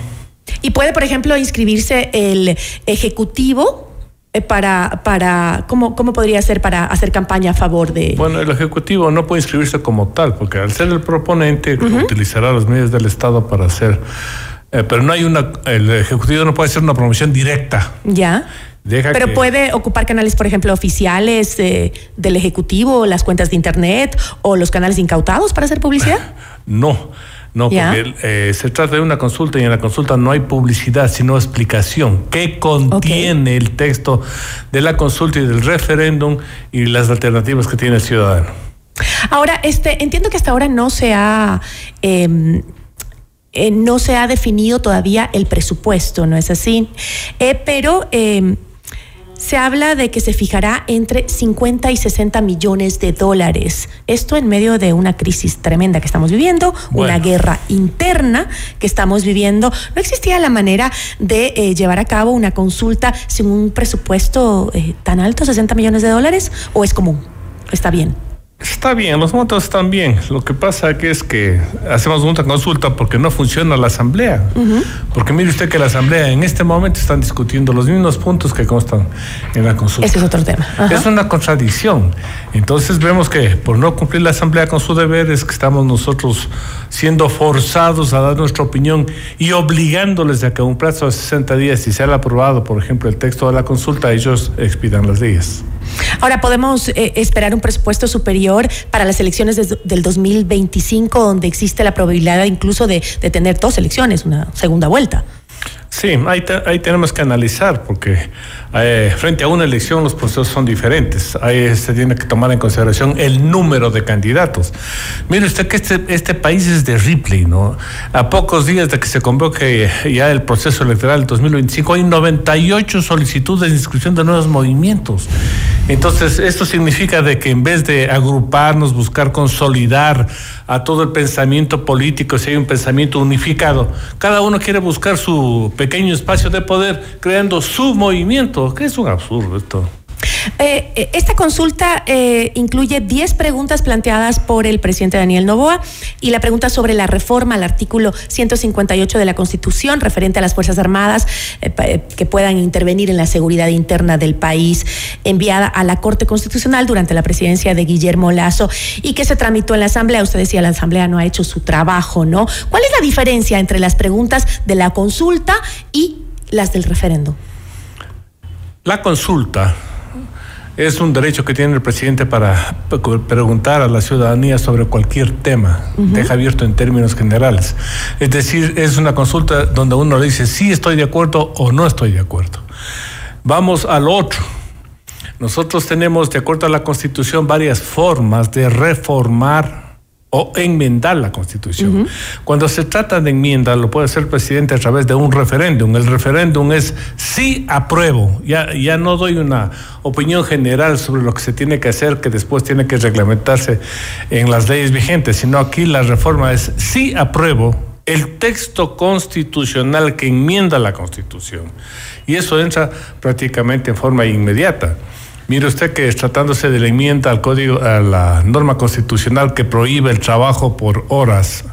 [SPEAKER 3] Y puede, por ejemplo, inscribirse el Ejecutivo eh, para, para ¿cómo, ¿cómo podría ser para hacer campaña a favor de...?
[SPEAKER 13] Bueno, el Ejecutivo no puede inscribirse como tal, porque al ser el proponente utilizará los medios del Estado para hacer... eh, pero no hay una... El Ejecutivo no puede hacer una promoción directa.
[SPEAKER 3] Ya.
[SPEAKER 13] Deja
[SPEAKER 3] Pero
[SPEAKER 13] que-
[SPEAKER 3] puede ocupar canales, por ejemplo, oficiales eh, del Ejecutivo, las cuentas de Internet o los canales incautados para hacer publicidad. *laughs*
[SPEAKER 13] No, no,
[SPEAKER 3] Ya.
[SPEAKER 13] porque eh, se trata de una consulta y en la consulta no hay publicidad, sino explicación. ¿Qué contiene el texto de la consulta y del referéndum y las alternativas que tiene el ciudadano?
[SPEAKER 3] Ahora, este, entiendo que hasta ahora no se ha. eh, eh, no se ha definido todavía el presupuesto, ¿no es así? Pero eh, se habla de que se fijará entre 50 y 60 millones de dólares. Esto en medio de una crisis tremenda que estamos viviendo, una guerra interna que estamos viviendo. ¿No existía la manera de eh, llevar a cabo una consulta sin un presupuesto eh, tan alto, 60 millones de dólares? ¿O es común? Está bien.
[SPEAKER 13] Está bien, los montos están bien. Lo que pasa que es que hacemos una consulta porque no funciona la asamblea. Porque mire usted que la asamblea en este momento están discutiendo los mismos puntos que constan en la consulta.
[SPEAKER 3] Ese es otro tema. Ajá.
[SPEAKER 13] Es una contradicción. Entonces vemos que por no cumplir la Asamblea con su deber es que estamos nosotros siendo forzados a dar nuestra opinión y obligándoles a que un plazo de 60 días, si se ha aprobado, por ejemplo, el texto de la consulta, ellos expidan las leyes.
[SPEAKER 3] Ahora, ¿podemos eh, esperar un presupuesto superior para las elecciones del 2025, donde existe la probabilidad incluso de, de tener dos elecciones, una segunda vuelta?
[SPEAKER 13] Sí, ahí, te- ahí tenemos que analizar, porque eh, frente a una elección los procesos son diferentes. Ahí se tiene que tomar en consideración el número de candidatos. Mire usted que este, este país es de Ripley, ¿no? A pocos días de que se convoque ya el proceso electoral del 2025, hay 98 solicitudes de inscripción de nuevos movimientos. Entonces, esto significa de que en vez de agruparnos, buscar consolidar a todo el pensamiento político, si hay un pensamiento unificado, cada uno quiere buscar su pequeño espacio de poder creando su movimiento, que es un absurdo esto.
[SPEAKER 3] Eh, eh, esta consulta eh, incluye 10 preguntas planteadas por el presidente Daniel Novoa y la pregunta sobre la reforma al artículo 158 de la Constitución referente a las Fuerzas Armadas que puedan intervenir en la seguridad interna del país, enviada a la Corte Constitucional durante la presidencia de Guillermo Lazo y que se tramitó en la Asamblea. Usted decía, la Asamblea no ha hecho su trabajo, ¿no? ¿Cuál es la diferencia entre las preguntas de la consulta y las del referendo?
[SPEAKER 13] La consulta es un derecho que tiene el presidente para preguntar a la ciudadanía sobre cualquier tema, deja abierto en términos generales. Es decir, es una consulta donde uno le dice sí estoy de acuerdo o no estoy de acuerdo. Vamos al otro. Nosotros tenemos, de acuerdo a la Constitución, varias formas de reformar o enmendar la Constitución. Cuando se trata de enmienda, lo puede hacer el presidente a través de un referéndum. El referéndum es sí apruebo. Ya, ya no doy una opinión general sobre lo que se tiene que hacer, que después tiene que reglamentarse en las leyes vigentes, sino aquí la reforma es sí apruebo el texto constitucional que enmienda la Constitución. Y eso entra prácticamente en forma inmediata. Mire usted que tratándose de la enmienda al código, a la norma constitucional que prohíbe el trabajo por horas,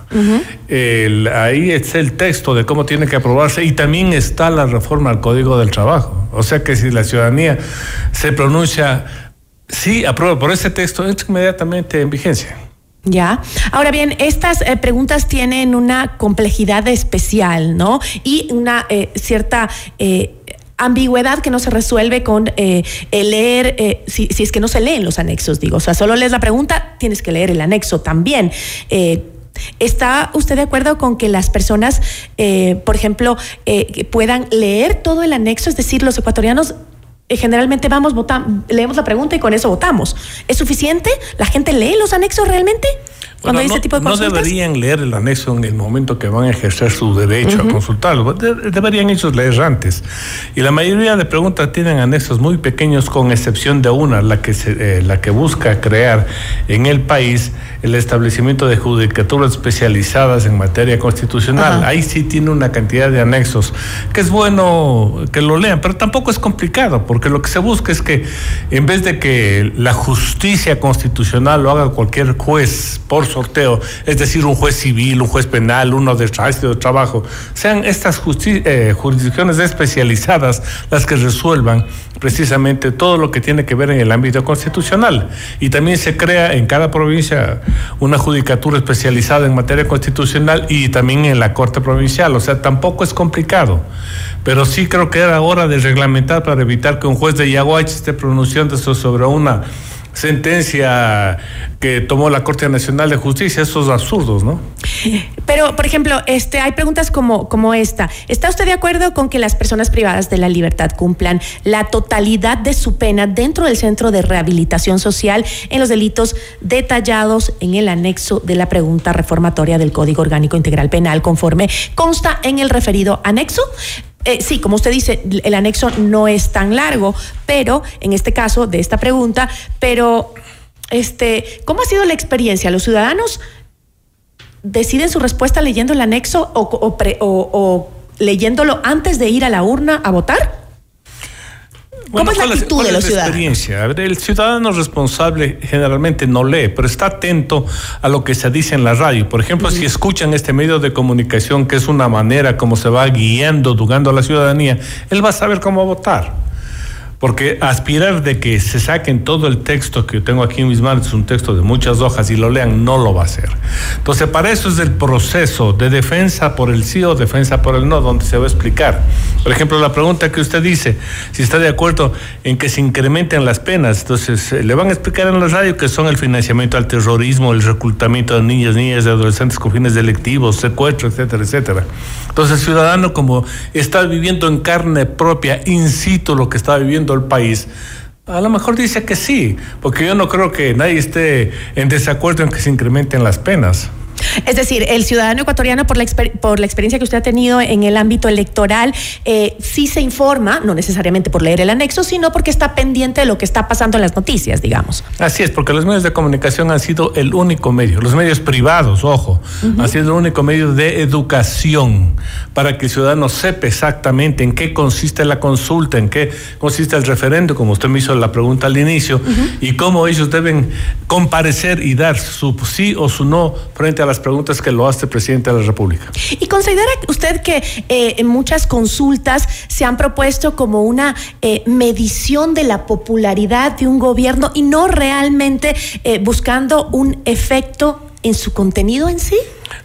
[SPEAKER 13] el- ahí está el texto de cómo tiene que aprobarse y también está la reforma al código del trabajo. O sea que si la ciudadanía se pronuncia sí aprueba por ese texto, entra inmediatamente en vigencia.
[SPEAKER 3] Ya. Ahora bien, estas eh, preguntas tienen una complejidad especial, ¿no? Y una eh, cierta eh, ambigüedad que no se resuelve con eh, el leer, eh, si, es que no se leen los anexos, digo. O sea, solo lees la pregunta, tienes que leer el anexo también. Eh, ¿Está usted de acuerdo con que las personas, eh, por ejemplo, puedan leer todo el anexo? Es decir, los ecuatorianos generalmente vamos, votamos, leemos la pregunta y con eso votamos. ¿Es suficiente? ¿La gente lee los anexos realmente? Cuando hay
[SPEAKER 13] Bueno,
[SPEAKER 3] tipo de
[SPEAKER 13] no, deberían leer el anexo en el momento que van a ejercer su derecho a consultarlo. De- deberían ellos leer antes. Y la mayoría de preguntas tienen anexos muy pequeños, con excepción de una, la que, se, eh, la que busca crear en el país el establecimiento de judicaturas especializadas en materia constitucional. Ahí sí tiene una cantidad de anexos que es bueno que lo lean, pero tampoco es complicado, porque lo que se busca es que en vez de que la justicia constitucional lo haga cualquier juez por sorteo, es decir, un juez civil, un juez penal, uno de trabajo, de trabajo, sean estas eh, jurisdicciones especializadas las que resuelvan precisamente todo lo que tiene que ver en el ámbito constitucional. Y también se crea en cada provincia una judicatura especializada en materia constitucional y también en la Corte Provincial. O sea, tampoco es complicado. Pero sí creo que era hora de reglamentar para evitar que un juez de Yaguachi esté pronunciándose sobre una sentencia que tomó la Corte Nacional de Justicia. Esos absurdos, ¿no?
[SPEAKER 3] Pero, por ejemplo, este, hay preguntas como, como esta. ¿Está usted de acuerdo con que las personas privadas de la libertad cumplan la totalidad de su pena dentro del centro de rehabilitación social en los delitos detallados en el anexo de la pregunta reformatoria del Código Orgánico Integral Penal conforme consta en el referido anexo? Eh, sí, como usted dice, el anexo no es tan largo, pero en este caso de esta pregunta, pero este, ¿cómo ha sido la experiencia? ¿Los ciudadanos deciden su respuesta leyendo el anexo o, leyéndolo antes de ir a la urna a votar? ¿Cómo es la
[SPEAKER 13] ¿cuál
[SPEAKER 3] actitud
[SPEAKER 13] cuál
[SPEAKER 3] de
[SPEAKER 13] es
[SPEAKER 3] los
[SPEAKER 13] la
[SPEAKER 3] ciudadanos?
[SPEAKER 13] experiencia? A ver, el ciudadano responsable generalmente no lee, pero está atento a lo que se dice en la radio. Por ejemplo, si escuchan este medio de comunicación, que es una manera como se va guiando, educando a la ciudadanía, él va a saber cómo votar. Porque aspirar de que se saquen todo el texto que yo tengo aquí en mis manos, un texto de muchas hojas y lo lean, no lo va a hacer. Entonces, para eso es el proceso de defensa por el sí o defensa por el no, donde se va a explicar. Por ejemplo, la pregunta que usted dice, si está de acuerdo en que se incrementen las penas, entonces eh, le van a explicar en la radio que son el financiamiento al terrorismo, el reclutamiento de niños, niñas y adolescentes con fines delictivos, secuestro, etcétera, etcétera. Entonces, el ciudadano, como está viviendo en carne propia, in situ, lo que está viviendo el país, a lo mejor dice que sí, porque yo no creo que nadie esté en desacuerdo en que se incrementen las penas.
[SPEAKER 3] Es decir, el ciudadano ecuatoriano, por la, por la experiencia que usted ha tenido en el ámbito electoral, eh, sí se informa, no necesariamente por leer el anexo, sino porque está pendiente de lo que está pasando en las noticias, digamos.
[SPEAKER 13] Así es, porque los medios de comunicación han sido el único medio, los medios privados, ojo, han sido el único medio de educación para que el ciudadano sepa exactamente en qué consiste la consulta, en qué consiste el referendo, como usted me hizo la pregunta al inicio, y cómo ellos deben comparecer y dar su sí o su no frente a las preguntas que lo hace el presidente de la República.
[SPEAKER 3] ¿Y considera usted que eh, en muchas consultas se han propuesto como una eh, medición de la popularidad de un gobierno y no realmente eh, buscando un efecto en su contenido en sí?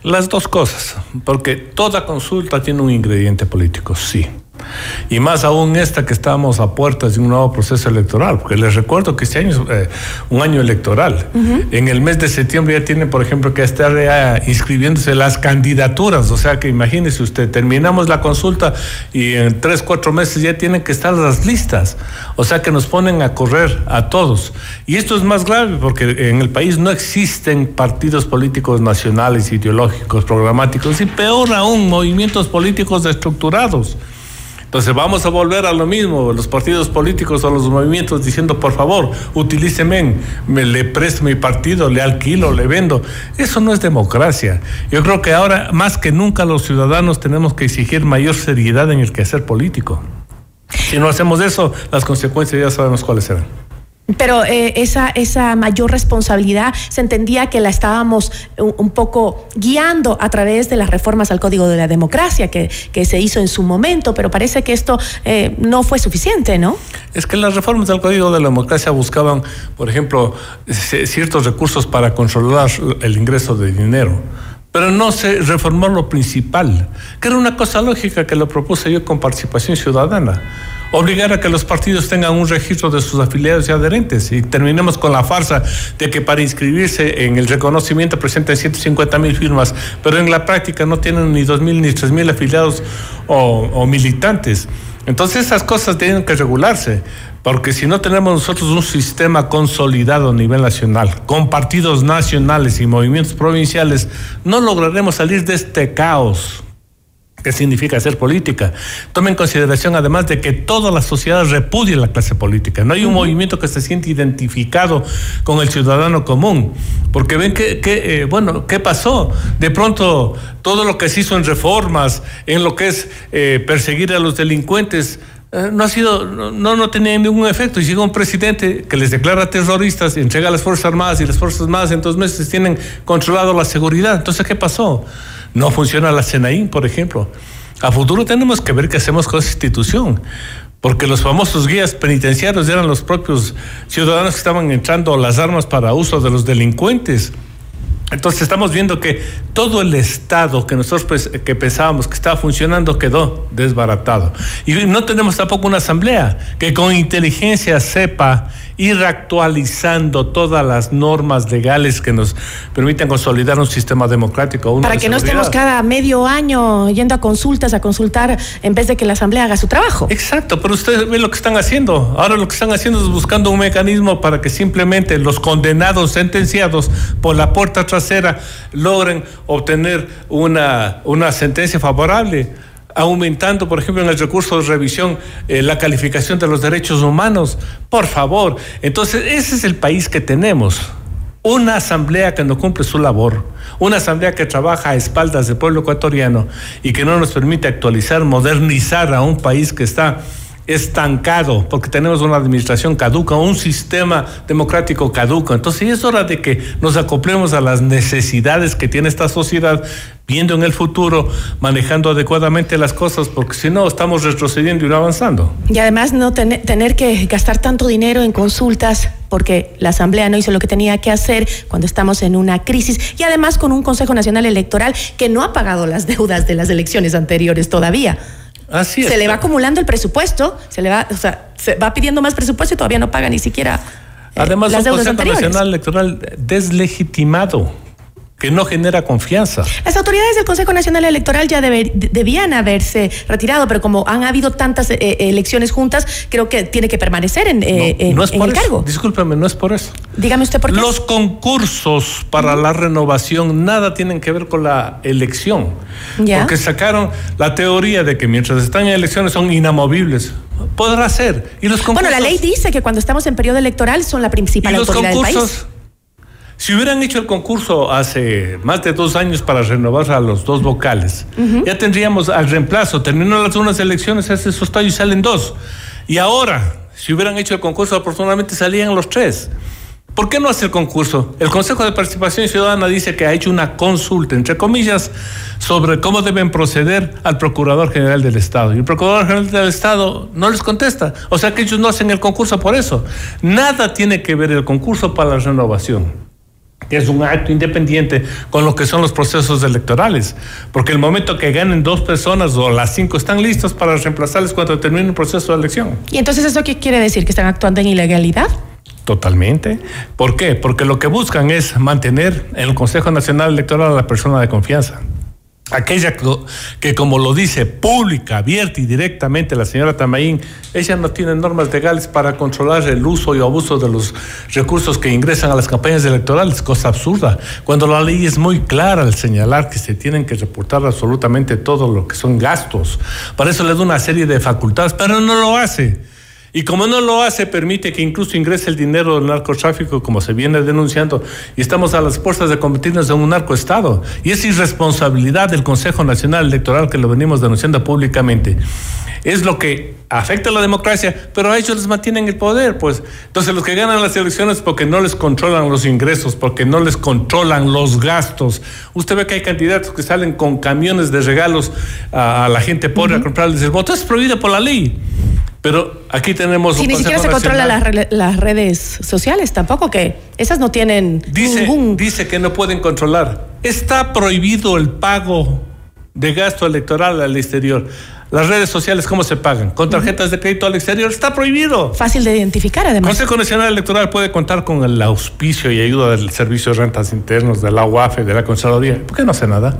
[SPEAKER 13] Las dos cosas, porque toda consulta tiene un ingrediente político, sí. Y más aún esta que estamos a puertas de un nuevo proceso electoral, porque les recuerdo que este año es eh, un año electoral. En el mes de septiembre ya tienen, por ejemplo, que estar ya inscribiéndose las candidaturas. O sea que imagínese usted, terminamos la consulta y en tres, cuatro meses ya tienen que estar las listas. O sea que nos ponen a correr a todos. Y esto es más grave porque en el país no existen partidos políticos nacionales, ideológicos, programáticos y peor aún, movimientos políticos estructurados. Entonces vamos a volver a lo mismo, los partidos políticos o los movimientos diciendo, por favor, utilíceme, me le presto mi partido, le alquilo, le vendo. Eso no es democracia. Yo creo que ahora más que nunca los ciudadanos tenemos que exigir mayor seriedad en el quehacer político. Si no hacemos eso, las consecuencias ya sabemos cuáles serán.
[SPEAKER 3] Pero eh, esa, esa mayor responsabilidad se entendía que la estábamos un, poco guiando a través de las reformas al Código de la Democracia que, que se hizo en su momento, pero parece que esto eh, no fue suficiente, ¿no?
[SPEAKER 13] Es que las reformas del Código de la Democracia buscaban, por ejemplo, ciertos recursos para controlar el ingreso de dinero pero no se reformó lo principal, que era una cosa lógica que lo propuse yo con participación ciudadana obligar a que los partidos tengan un registro de sus afiliados y adherentes y terminemos con la farsa de que para inscribirse en el reconocimiento presenten 150 mil firmas, pero en la práctica no tienen ni 2 mil ni 3 mil afiliados o, o militantes. Entonces esas cosas tienen que regularse, porque si no tenemos nosotros un sistema consolidado a nivel nacional, con partidos nacionales y movimientos provinciales, no lograremos salir de este caos qué significa hacer política. Tome en consideración además de que toda la sociedad repudia la clase política. No hay un movimiento que se siente identificado con el ciudadano común. Porque ven que, que eh, bueno, ¿qué pasó? De pronto todo lo que se hizo en reformas, en lo que es eh, perseguir a los delincuentes, no ha sido, no, no tenía ningún efecto. Y llega un presidente que les declara terroristas, entrega a las Fuerzas Armadas y las Fuerzas Armadas en dos meses tienen controlado la seguridad. Entonces, ¿qué pasó? No funciona la CENAIN, por ejemplo. A futuro tenemos que ver qué hacemos con esa institución, porque los famosos guías penitenciarios eran los propios ciudadanos que estaban entrando las armas para uso de los delincuentes. Entonces estamos viendo que todo el Estado que nosotros que pensábamos que estaba funcionando quedó desbaratado. Y no tenemos tampoco una asamblea que con inteligencia sepa ir actualizando todas las normas legales que nos permiten consolidar un sistema democrático.
[SPEAKER 3] Para que no estemos cada medio año yendo a consultas, a consultar, en vez de que la Asamblea haga su trabajo.
[SPEAKER 13] Exacto, pero ustedes ven lo que están haciendo. Ahora lo que están haciendo es buscando un mecanismo para que simplemente los condenados sentenciados por la puerta trasera logren obtener una, una sentencia favorable aumentando, por ejemplo, en el recurso de revisión eh, la calificación de los derechos humanos. Por favor, entonces ese es el país que tenemos. Una asamblea que no cumple su labor, una asamblea que trabaja a espaldas del pueblo ecuatoriano y que no nos permite actualizar, modernizar a un país que está estancado, porque tenemos una administración caduca, un sistema democrático caduco. Entonces es hora de que nos acoplemos a las necesidades que tiene esta sociedad, viendo en el futuro, manejando adecuadamente las cosas, porque si no estamos retrocediendo y no avanzando.
[SPEAKER 3] Y además no tener que gastar tanto dinero en consultas porque la Asamblea no hizo lo que tenía que hacer cuando estamos en una crisis y además con un Consejo Nacional Electoral que no ha pagado las deudas de las elecciones anteriores todavía.
[SPEAKER 13] Así
[SPEAKER 3] Se le va acumulando el presupuesto, se le va, o sea, se va pidiendo más presupuesto y todavía no paga ni siquiera.
[SPEAKER 13] Eh, Además, las un Consejo. Nacional Electoral deslegitimado que no genera confianza.
[SPEAKER 3] Las autoridades del Consejo Nacional Electoral ya deber, debían haberse retirado, pero como han habido tantas eh, elecciones juntas, creo que tiene que permanecer en, eh,
[SPEAKER 13] no es
[SPEAKER 3] en
[SPEAKER 13] por
[SPEAKER 3] el
[SPEAKER 13] eso.
[SPEAKER 3] cargo.
[SPEAKER 13] Discúlpeme, no es por eso.
[SPEAKER 3] Dígame usted por qué.
[SPEAKER 13] Los concursos para la renovación nada tienen que ver con la elección.
[SPEAKER 3] Ya.
[SPEAKER 13] Porque sacaron la teoría de que mientras están en elecciones son inamovibles. Podrá ser. Y los concursos.
[SPEAKER 3] Bueno, la ley dice que cuando estamos en periodo electoral son la principal
[SPEAKER 13] y los
[SPEAKER 3] autoridad del país.
[SPEAKER 13] Si hubieran hecho el concurso hace más de dos años para renovar a los dos vocales, ya tendríamos al reemplazo. Terminan las unas elecciones, hace esos tallos y salen dos. Y ahora, si hubieran hecho el concurso, afortunadamente salían los tres. ¿Por qué no hace el concurso? El Consejo de Participación Ciudadana dice que ha hecho una consulta, entre comillas, sobre cómo deben proceder al Procurador General del Estado. Y el Procurador General del Estado no les contesta. O sea que ellos no hacen el concurso por eso. Nada tiene que ver el concurso para la renovación es un acto independiente con lo que son los procesos electorales, porque el momento que ganen dos personas o las cinco están listas para reemplazarles cuando termine el proceso de elección.
[SPEAKER 3] ¿Y entonces eso qué quiere decir? ¿Que están actuando en ilegalidad?
[SPEAKER 13] Totalmente. ¿Por qué? Porque lo que buscan es mantener en el Consejo Nacional Electoral a la persona de confianza. Aquella que, como lo dice pública, abierta y directamente la señora Tamaín, ella no tiene normas legales para controlar el uso y abuso de los recursos que ingresan a las campañas electorales, cosa absurda. Cuando la ley es muy clara al señalar que se tienen que reportar absolutamente todo lo que son gastos. Para eso le da una serie de facultades, pero no lo hace. Y como no lo hace, permite que incluso ingrese el dinero del narcotráfico, como se viene denunciando, y estamos a las puertas de convertirnos en un narcoestado. Y es irresponsabilidad del Consejo Nacional Electoral que lo venimos denunciando públicamente. Es lo que afecta a la democracia, pero a ellos les mantienen el poder, pues. Entonces los que ganan las elecciones porque no les controlan los ingresos, porque no les controlan los gastos. Usted ve que hay candidatos que salen con camiones de regalos a, a la gente pobre a comprarles el voto. Es prohibido por la ley. Pero aquí tenemos
[SPEAKER 3] Si ni siquiera se controla las, re- las redes sociales tampoco, que esas no tienen
[SPEAKER 13] Dice,
[SPEAKER 3] ningún...
[SPEAKER 13] dice que no pueden controlar. Está prohibido el pago de gasto electoral al exterior. Las redes sociales, ¿cómo se pagan? Con tarjetas de crédito al exterior. Está prohibido.
[SPEAKER 3] Fácil de identificar, además.
[SPEAKER 13] Consejo Nacional Electoral puede contar con el auspicio y ayuda del Servicio de Rentas Internos, de la UAFE, de la Contraloría. ¿Por qué no hace nada?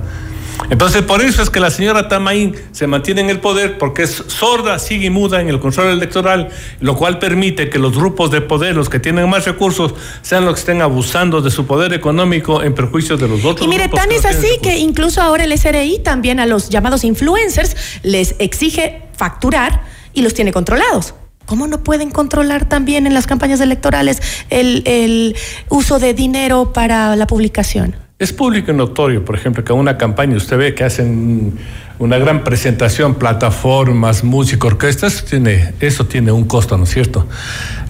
[SPEAKER 13] Entonces, por eso es que la señora Tamaín se mantiene en el poder, porque es sorda, sigue y muda en el control electoral, lo cual permite que los grupos de poder, los que tienen más recursos, sean los que estén abusando de su poder económico en perjuicio de los otros.
[SPEAKER 3] Y mire,
[SPEAKER 13] grupos
[SPEAKER 3] tan
[SPEAKER 13] que
[SPEAKER 3] es
[SPEAKER 13] no
[SPEAKER 3] así que incluso ahora el SRI también a los llamados influencers les exige facturar y los tiene controlados. ¿Cómo no pueden controlar también en las campañas electorales el, el uso de dinero para la publicación?
[SPEAKER 13] Es público y notorio, por ejemplo, que una campaña usted ve que hacen una gran presentación, plataformas, música, orquestas, tiene, eso tiene un costo, ¿no es cierto?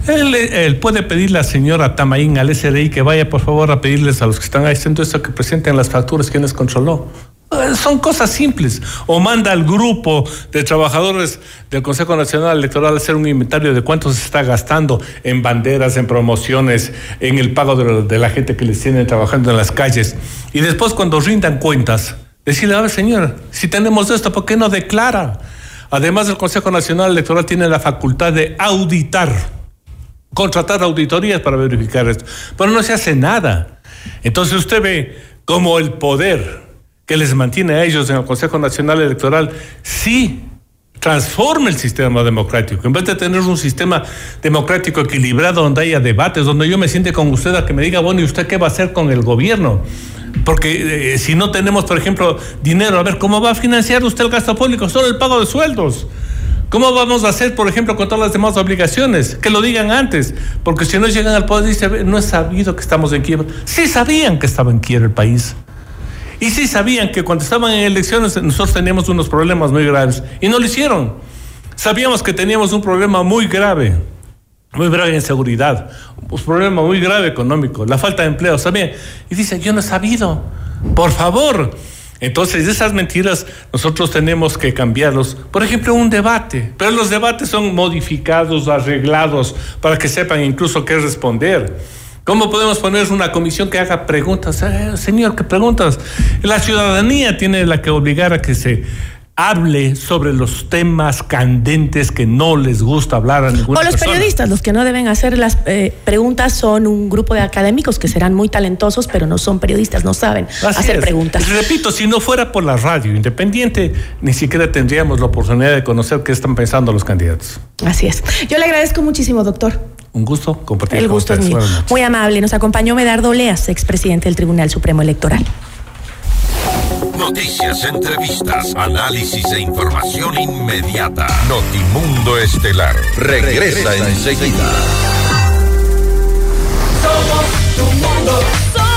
[SPEAKER 13] Él, puede pedirle a la señora Tamaín al SRI que vaya, por favor, a pedirles a los que están haciendo esto que presenten las facturas quién les controló. Eh, Son cosas simples. O manda al grupo de trabajadores del Consejo Nacional Electoral hacer un inventario de cuánto se está gastando en banderas, en promociones, en el pago de, la- gente que les tienen trabajando en las calles. Y después, cuando rindan cuentas, decirle, a ver, señor, si tenemos esto, ¿por qué no declara? Además, el Consejo Nacional Electoral tiene la facultad de auditar, contratar auditorías para verificar esto. Pero no se hace nada. Entonces usted ve como el poder que les mantiene a ellos en el Consejo Nacional Electoral sí transforma el sistema democrático. En vez de tener un sistema democrático equilibrado donde haya debates, donde yo me siente con usted a que me diga, bueno, ¿y usted qué va a hacer con el gobierno? Porque eh, si no tenemos, por ejemplo, dinero, a ver, ¿cómo va a financiar usted el gasto público? Solo el pago de sueldos. ¿Cómo vamos a hacer, por ejemplo, con todas las demás obligaciones? Que lo digan antes, porque si no llegan al poder, dice, no es sabido que estamos en quiebra. Sí sabían que estaba en quiebra el país. Y sí sabían que cuando estaban en elecciones nosotros teníamos unos problemas muy graves. Y no lo hicieron. Sabíamos que teníamos un problema muy grave, muy grave en seguridad, un problema muy grave económico, la falta de empleo, ¿sabían? Y dice, yo no he sabido. Por favor. Entonces, esas mentiras nosotros tenemos que cambiarlos. Por ejemplo, un debate. Pero los debates son modificados, arreglados, para que sepan incluso qué responder. ¿Cómo podemos poner una comisión que haga preguntas? Eh, señor, ¿qué preguntas? La ciudadanía tiene la que obligar a que se hable sobre los temas candentes que no les gusta hablar a ninguna
[SPEAKER 3] O los
[SPEAKER 13] persona.
[SPEAKER 3] periodistas, los que no deben hacer las eh, preguntas son un grupo de académicos que serán muy talentosos, pero no son periodistas, no saben
[SPEAKER 13] Así
[SPEAKER 3] hacer
[SPEAKER 13] es.
[SPEAKER 3] preguntas.
[SPEAKER 13] Repito, si no fuera por la radio independiente, ni siquiera tendríamos la oportunidad de conocer qué están pensando los candidatos.
[SPEAKER 3] Así es. Yo le agradezco muchísimo, doctor.
[SPEAKER 13] Un gusto compartir
[SPEAKER 3] El
[SPEAKER 13] con
[SPEAKER 3] gusto es mío. Muy amable. Nos acompañó Medardo Leas, expresidente del Tribunal Supremo Electoral.
[SPEAKER 1] Noticias, entrevistas, análisis e información inmediata. Notimundo Estelar regresa enseguida.
[SPEAKER 9] Somos tu mundo. Mundo.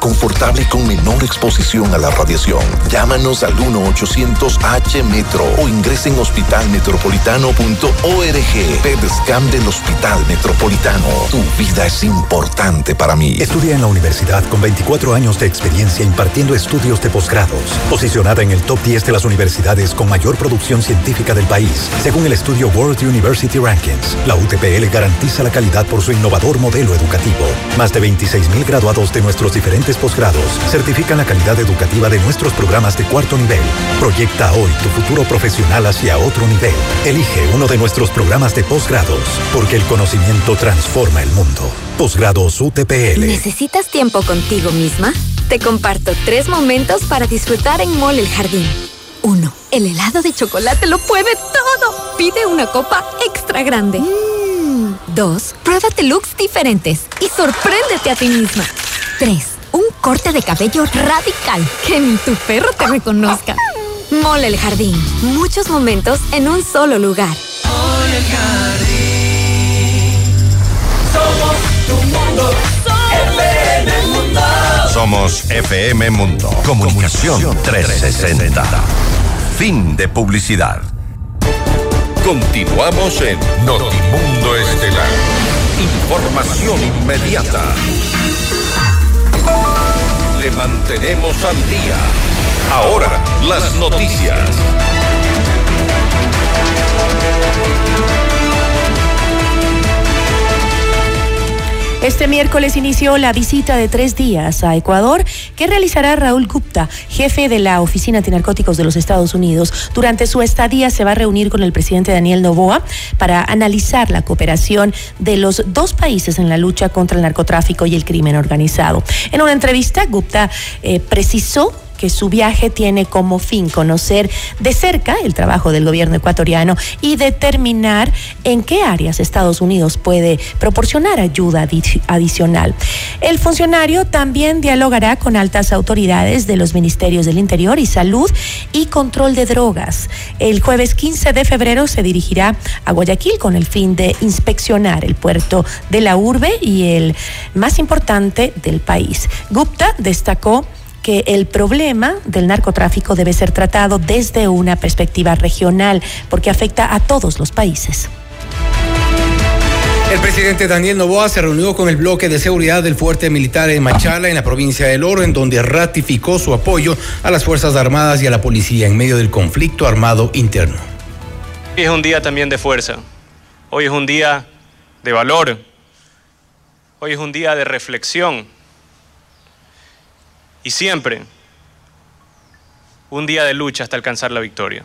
[SPEAKER 14] confortable con menor exposición a la radiación. Llámanos al 1-800-H-METRO o ingresen en hospitalmetropolitano.org. PEDSCAM del Hospital Metropolitano. Tu vida es importante para mí.
[SPEAKER 15] Estudia en la universidad con 24 años de experiencia impartiendo estudios de posgrados, posicionada en el top 10 de las universidades con mayor producción científica del país, según el estudio World University Rankings. La UTPL garantiza la calidad por su innovador modelo educativo. Más de 26.000 graduados de nuestros diferentes posgrados certifican la calidad educativa de nuestros programas de cuarto nivel. Proyecta hoy tu futuro profesional hacia otro nivel. Elige uno de nuestros programas de posgrados, porque el conocimiento transforma el mundo. Posgrados UTPL.
[SPEAKER 16] ¿Necesitas tiempo contigo misma? Te comparto tres momentos para disfrutar en Mall El Jardín. 1. El helado de chocolate lo puede todo. Pide una copa extra grande. 2. Pruébate looks diferentes y sorpréndete a ti misma. 3. Un corte de cabello radical que ni tu perro te reconozca. Mole el Jardín. Muchos momentos en un solo lugar.
[SPEAKER 9] Mole el Jardín. Somos tu mundo. FM Mundo.
[SPEAKER 1] Somos FM Mundo. Comunicación 360. Fin de publicidad. Continuamos en Notimundo Estelar. Información inmediata. Mantenemos al día. Ahora, las noticias.
[SPEAKER 3] Este miércoles inició la visita de tres días a Ecuador que realizará Raúl Gupta, jefe de la Oficina Antinarcóticos de los Estados Unidos. Durante su estadía se va a reunir con el presidente Daniel Novoa para analizar la cooperación de los dos países en la lucha contra el narcotráfico y el crimen organizado. En una entrevista, Gupta eh, precisó que su viaje tiene como fin conocer de cerca el trabajo del gobierno ecuatoriano y determinar en qué áreas Estados Unidos puede proporcionar ayuda adi- adicional. El funcionario también dialogará con altas autoridades de los ministerios del Interior y Salud y Control de Drogas. El jueves 15 de febrero se dirigirá a Guayaquil con el fin de inspeccionar el puerto de la urbe y el más importante del país. Gupta destacó que el problema del narcotráfico debe ser tratado desde una perspectiva regional porque afecta a todos los países.
[SPEAKER 2] El presidente Daniel Novoa se reunió con el bloque de seguridad del fuerte militar en Machala, en la provincia del Oro, en donde ratificó su apoyo a las Fuerzas Armadas y a la policía en medio del conflicto armado interno.
[SPEAKER 17] Hoy es un día también de fuerza. Hoy es un día de valor. Hoy es un día de reflexión. Y siempre un día de lucha hasta alcanzar la victoria.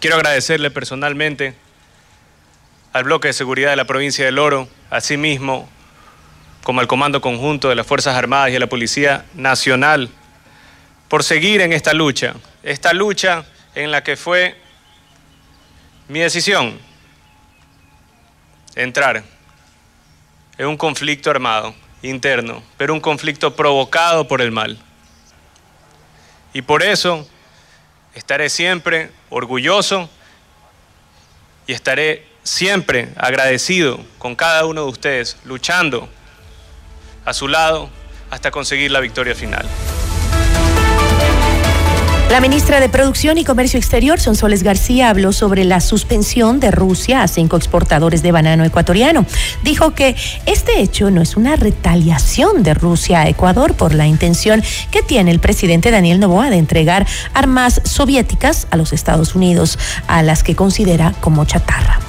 [SPEAKER 17] Quiero agradecerle personalmente al bloque de seguridad de la provincia del Oro, asimismo como al Comando Conjunto de las Fuerzas Armadas y a la Policía Nacional, por seguir en esta lucha, esta lucha en la que fue mi decisión entrar en un conflicto armado interno, pero un conflicto provocado por el mal. Y por eso estaré siempre orgulloso y estaré siempre agradecido con cada uno de ustedes, luchando a su lado hasta conseguir la victoria final.
[SPEAKER 3] La ministra de Producción y Comercio Exterior, Sonsoles García, habló sobre la suspensión de Rusia a cinco exportadores de banano ecuatoriano. Dijo que este hecho no es una retaliación de Rusia a Ecuador por la intención que tiene el presidente Daniel Noboa de entregar armas soviéticas a los Estados Unidos, a las que considera como chatarra.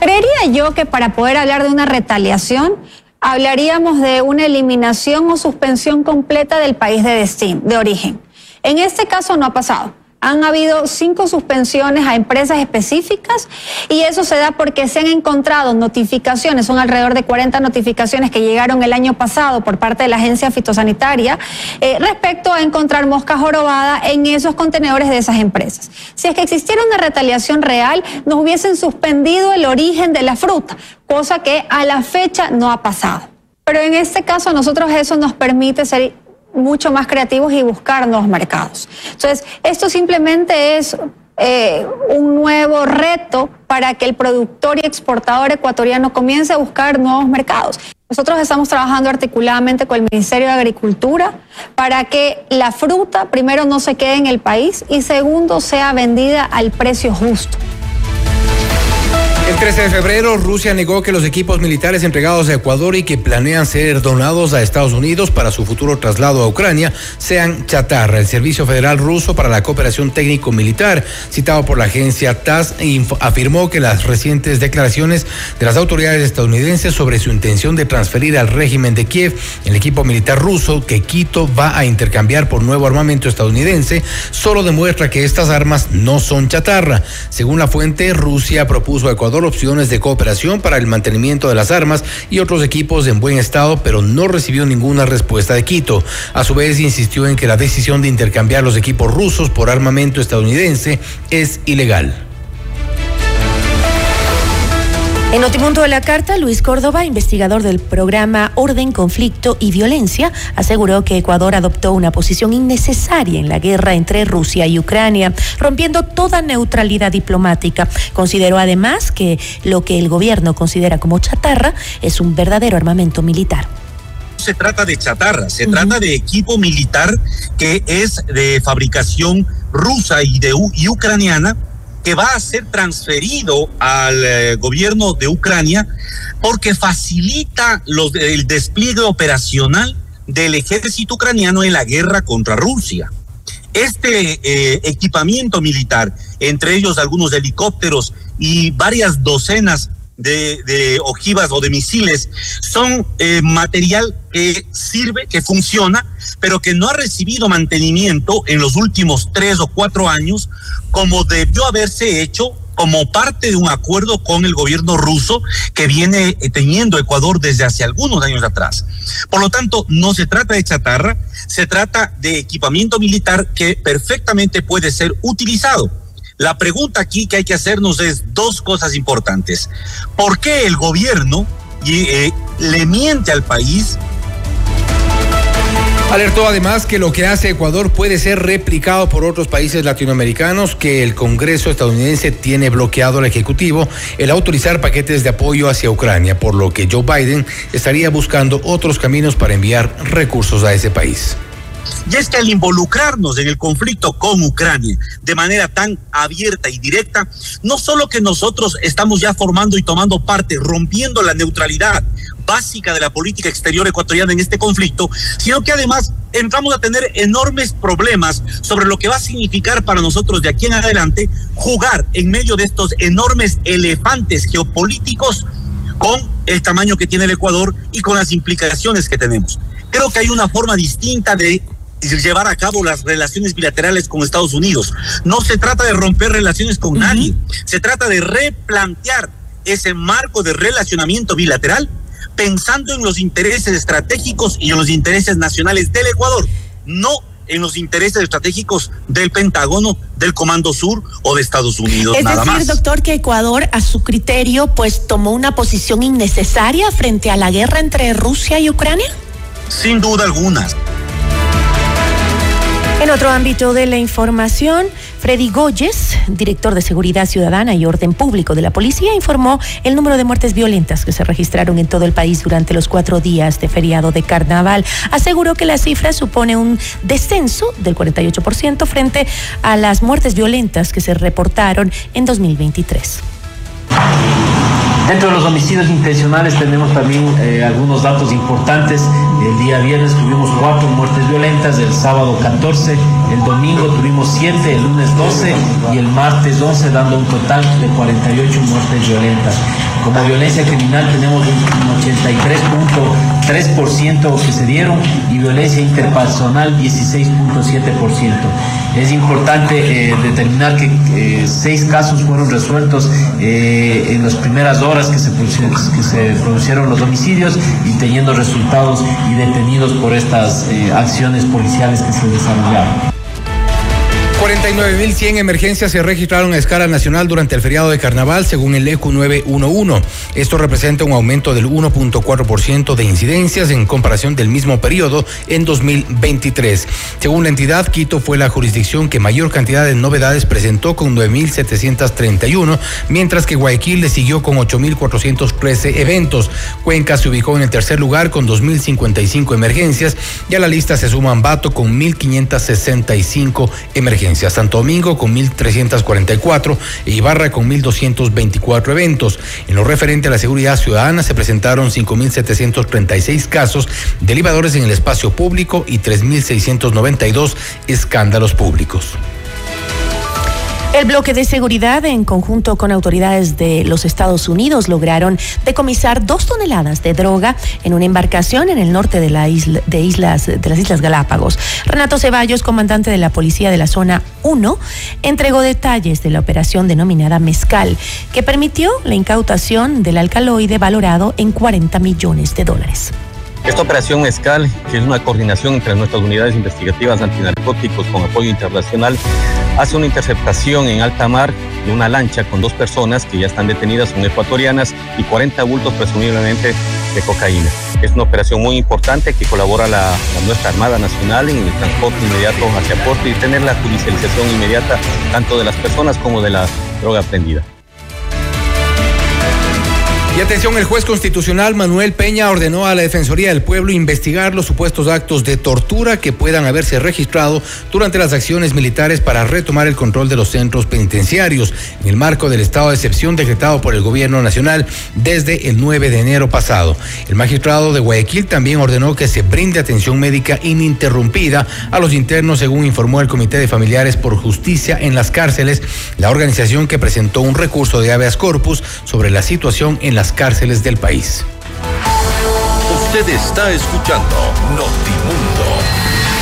[SPEAKER 18] Creería yo que para poder hablar de una retaliación, hablaríamos de una eliminación o suspensión completa del país de destino, de origen. En este caso no ha pasado. Han habido cinco suspensiones a empresas específicas y eso se da porque se han encontrado notificaciones, son alrededor de 40 notificaciones que llegaron el año pasado por parte de la agencia fitosanitaria eh, respecto a encontrar mosca jorobada en esos contenedores de esas empresas. Si es que existiera una retaliación real, nos hubiesen suspendido el origen de la fruta, cosa que a la fecha no ha pasado. Pero en este caso a nosotros eso nos permite ser mucho más creativos y buscar nuevos mercados. Entonces, esto simplemente es eh, un nuevo reto para que el productor y exportador ecuatoriano comience a buscar nuevos mercados. Nosotros estamos trabajando articuladamente con el Ministerio de Agricultura para que la fruta, primero, no se quede en el país y segundo, sea vendida al precio justo.
[SPEAKER 2] El 13 de febrero, Rusia negó que los equipos militares entregados a Ecuador y que planean ser donados a Estados Unidos para su futuro traslado a Ucrania sean chatarra. El Servicio Federal Ruso para la Cooperación Técnico-Militar, citado por la agencia TASS, afirmó que las recientes declaraciones de las autoridades estadounidenses sobre su intención de transferir al régimen de Kiev el equipo militar ruso que Quito va a intercambiar por nuevo armamento estadounidense solo demuestra que estas armas no son chatarra. Según la fuente, Rusia propuso a Ecuador opciones de cooperación para el mantenimiento de las armas y otros equipos en buen estado, pero no recibió ninguna respuesta de Quito. A su vez, insistió en que la decisión de intercambiar los equipos rusos por armamento estadounidense es ilegal.
[SPEAKER 3] En Notimundo de la Carta, Luis Córdoba, investigador del programa Orden, Conflicto y Violencia, aseguró que Ecuador adoptó una posición innecesaria en la guerra entre Rusia y Ucrania, rompiendo toda neutralidad diplomática. Consideró además que lo que el gobierno considera como chatarra es un verdadero armamento militar
[SPEAKER 19] se trata de chatarra, se trata de equipo militar que es de fabricación rusa y, de, y ucraniana que va a ser transferido al eh, gobierno de Ucrania porque facilita el despliegue operacional del ejército ucraniano en la guerra contra Rusia. Este eh, equipamiento militar, entre ellos algunos helicópteros y varias docenas de, ojivas o de misiles son eh, material que sirve, que funciona, pero que no ha recibido mantenimiento en los últimos tres o cuatro años como debió haberse hecho como parte de un acuerdo con el gobierno ruso que viene eh, teniendo Ecuador desde hace algunos años atrás. Por lo tanto, no se trata de chatarra, se trata de equipamiento militar que perfectamente puede ser utilizado la pregunta aquí que hay que hacernos es dos cosas importantes. ¿Por qué el gobierno eh, le miente al país
[SPEAKER 2] Alertó además que lo que hace Ecuador puede ser replicado por otros países latinoamericanos, que el Congreso estadounidense tiene bloqueado al Ejecutivo el autorizar paquetes de apoyo hacia Ucrania, por lo que Joe Biden estaría buscando otros caminos para enviar recursos a ese país.
[SPEAKER 19] Y es que al involucrarnos en el conflicto con Ucrania de manera tan abierta y directa, no solo que nosotros estamos ya formando y tomando parte, rompiendo la neutralidad básica de la política exterior ecuatoriana en este conflicto, sino que además entramos a tener enormes problemas sobre lo que va a significar para nosotros de aquí en adelante jugar en medio de estos enormes elefantes geopolíticos con el tamaño que tiene el Ecuador y con las implicaciones que tenemos. Creo que hay una forma distinta de llevar a cabo las relaciones bilaterales con Estados Unidos. No se trata de romper relaciones con nadie, se trata de replantear ese marco de relacionamiento bilateral pensando en los intereses estratégicos y en los intereses nacionales del Ecuador, no en los intereses estratégicos del Pentágono, del Comando Sur o de Estados Unidos.
[SPEAKER 3] Es
[SPEAKER 19] nada
[SPEAKER 3] decir, doctor, que Ecuador, a su criterio, pues tomó una posición innecesaria frente a la guerra entre Rusia y Ucrania.
[SPEAKER 19] Sin duda alguna.
[SPEAKER 3] En otro ámbito de la información, Freddy Goyes, director de Seguridad Ciudadana y Orden Público de la Policía, informó el número de muertes violentas que se registraron en todo el país durante los cuatro días de feriado de carnaval. Aseguró que la cifra supone un descenso del 48% frente a las muertes violentas que se reportaron en 2023.
[SPEAKER 20] Dentro de los homicidios intencionales tenemos también eh, algunos datos importantes. El día viernes tuvimos cuatro muertes violentas, el sábado 14, el domingo tuvimos siete, el lunes 12 y el martes 11, dando un total de 48 muertes violentas. Como violencia criminal tenemos un 83.3% que se dieron y violencia interpersonal 16.7%. Es importante eh, determinar que eh, seis casos fueron resueltos en las primeras horas que se, que se produjeron los homicidios y teniendo resultados y detenidos por estas eh, acciones policiales que se desarrollaron.
[SPEAKER 2] 49.100 emergencias se registraron a escala nacional durante el feriado de carnaval, según el ECU 911. Esto representa un aumento del 1.4% de incidencias en comparación del mismo periodo en 2023. Según la entidad, Quito fue la jurisdicción que mayor cantidad de novedades presentó con 9.731, mientras que Guayaquil le siguió con 8.413 eventos. Cuenca se ubicó en el tercer lugar con 2.055 emergencias y a la lista se suma Ambato con 1.565 emergencias. Santo Domingo con 1.344 e Ibarra con 1.224 eventos. En lo referente a la seguridad ciudadana se presentaron 5.736 casos de libadores en el espacio público y 3.692 escándalos públicos.
[SPEAKER 3] El bloque de seguridad, en conjunto con autoridades de los Estados Unidos, lograron decomisar dos toneladas de droga en una embarcación en el norte de, la isla, de, islas, de las Islas Galápagos. Renato Ceballos, comandante de la policía de la zona 1, entregó detalles de la operación denominada Mezcal, que permitió la incautación del alcaloide valorado en 40 millones de dólares.
[SPEAKER 21] Esta operación Mezcal, que es una coordinación entre nuestras unidades investigativas antinarcóticos con apoyo internacional, hace una interceptación en alta mar de una lancha con dos personas que ya están detenidas, son ecuatorianas, y 40 bultos presumiblemente de cocaína. Es una operación muy importante que colabora la, la nuestra Armada Nacional en el transporte inmediato hacia puerto y tener la judicialización inmediata tanto de las personas como de la droga prendida.
[SPEAKER 2] Y atención, el juez constitucional Manuel Peña ordenó a la Defensoría del Pueblo investigar los supuestos actos de tortura que puedan haberse registrado durante las acciones militares para retomar el control de los centros penitenciarios en el marco del estado de excepción decretado por el gobierno nacional desde el 9 de enero pasado. El magistrado de Guayaquil también ordenó que se brinde atención médica ininterrumpida a los internos, según informó el Comité de Familiares por Justicia en las cárceles, la organización que presentó un recurso de habeas corpus sobre la situación en las cárceles del país.
[SPEAKER 1] Usted está escuchando Notimundo.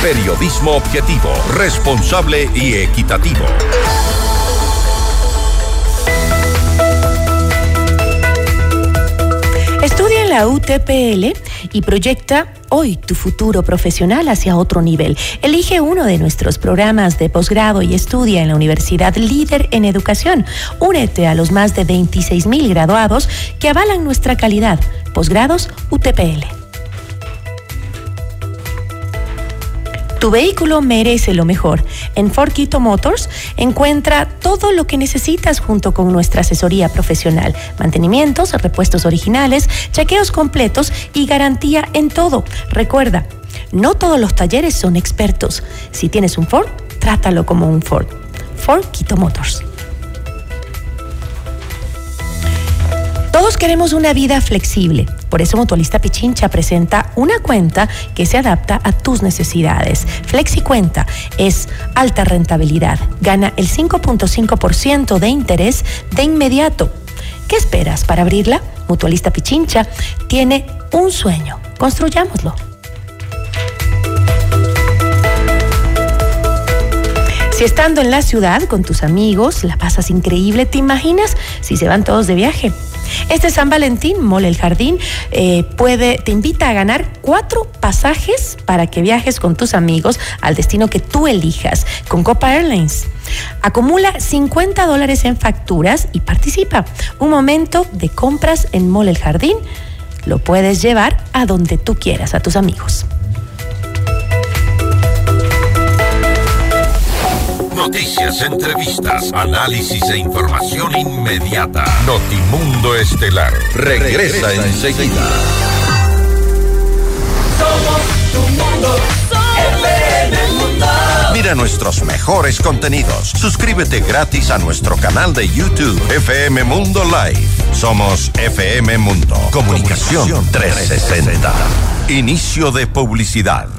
[SPEAKER 1] Periodismo objetivo, responsable y equitativo.
[SPEAKER 3] Estudia en la UTPL y proyecta hoy tu futuro profesional hacia otro nivel. Elige uno de nuestros programas de posgrado y estudia en la Universidad Líder en Educación. Únete a los más de 26 mil graduados que avalan nuestra calidad. Posgrados UTPL. Tu vehículo merece lo mejor. En Ford Motors encuentra todo lo que necesitas junto con nuestra asesoría profesional. Mantenimientos, repuestos originales, chequeos completos y garantía en todo. Recuerda, no todos los talleres son expertos. Si tienes un Ford, trátalo como un Ford. Ford Quito Motors. Todos queremos una vida flexible. Por eso Mutualista Pichincha presenta una cuenta que se adapta a tus necesidades. FlexiCuenta es alta rentabilidad. Gana el 5.5% de interés de inmediato. ¿Qué esperas para abrirla? Mutualista Pichincha tiene un sueño. Construyámoslo. Si estando en la ciudad con tus amigos la pasas increíble, ¿te imaginas si se van todos de viaje? Este San Valentín, Mole el Jardín, eh, puede, te invita a ganar cuatro pasajes para que viajes con tus amigos al destino que tú elijas con Copa Airlines. Acumula 50 dólares en facturas y participa. Un momento de compras en Mole el Jardín. Lo puedes llevar a donde tú quieras, a tus amigos.
[SPEAKER 1] Noticias, entrevistas, análisis e información inmediata. Notimundo Estelar regresa enseguida.
[SPEAKER 9] Somos tu mundo. FM Mundo.
[SPEAKER 1] Mira nuestros mejores contenidos. Suscríbete gratis a nuestro canal de YouTube FM Mundo Live. Somos FM Mundo. Comunicación 360. Inicio de publicidad.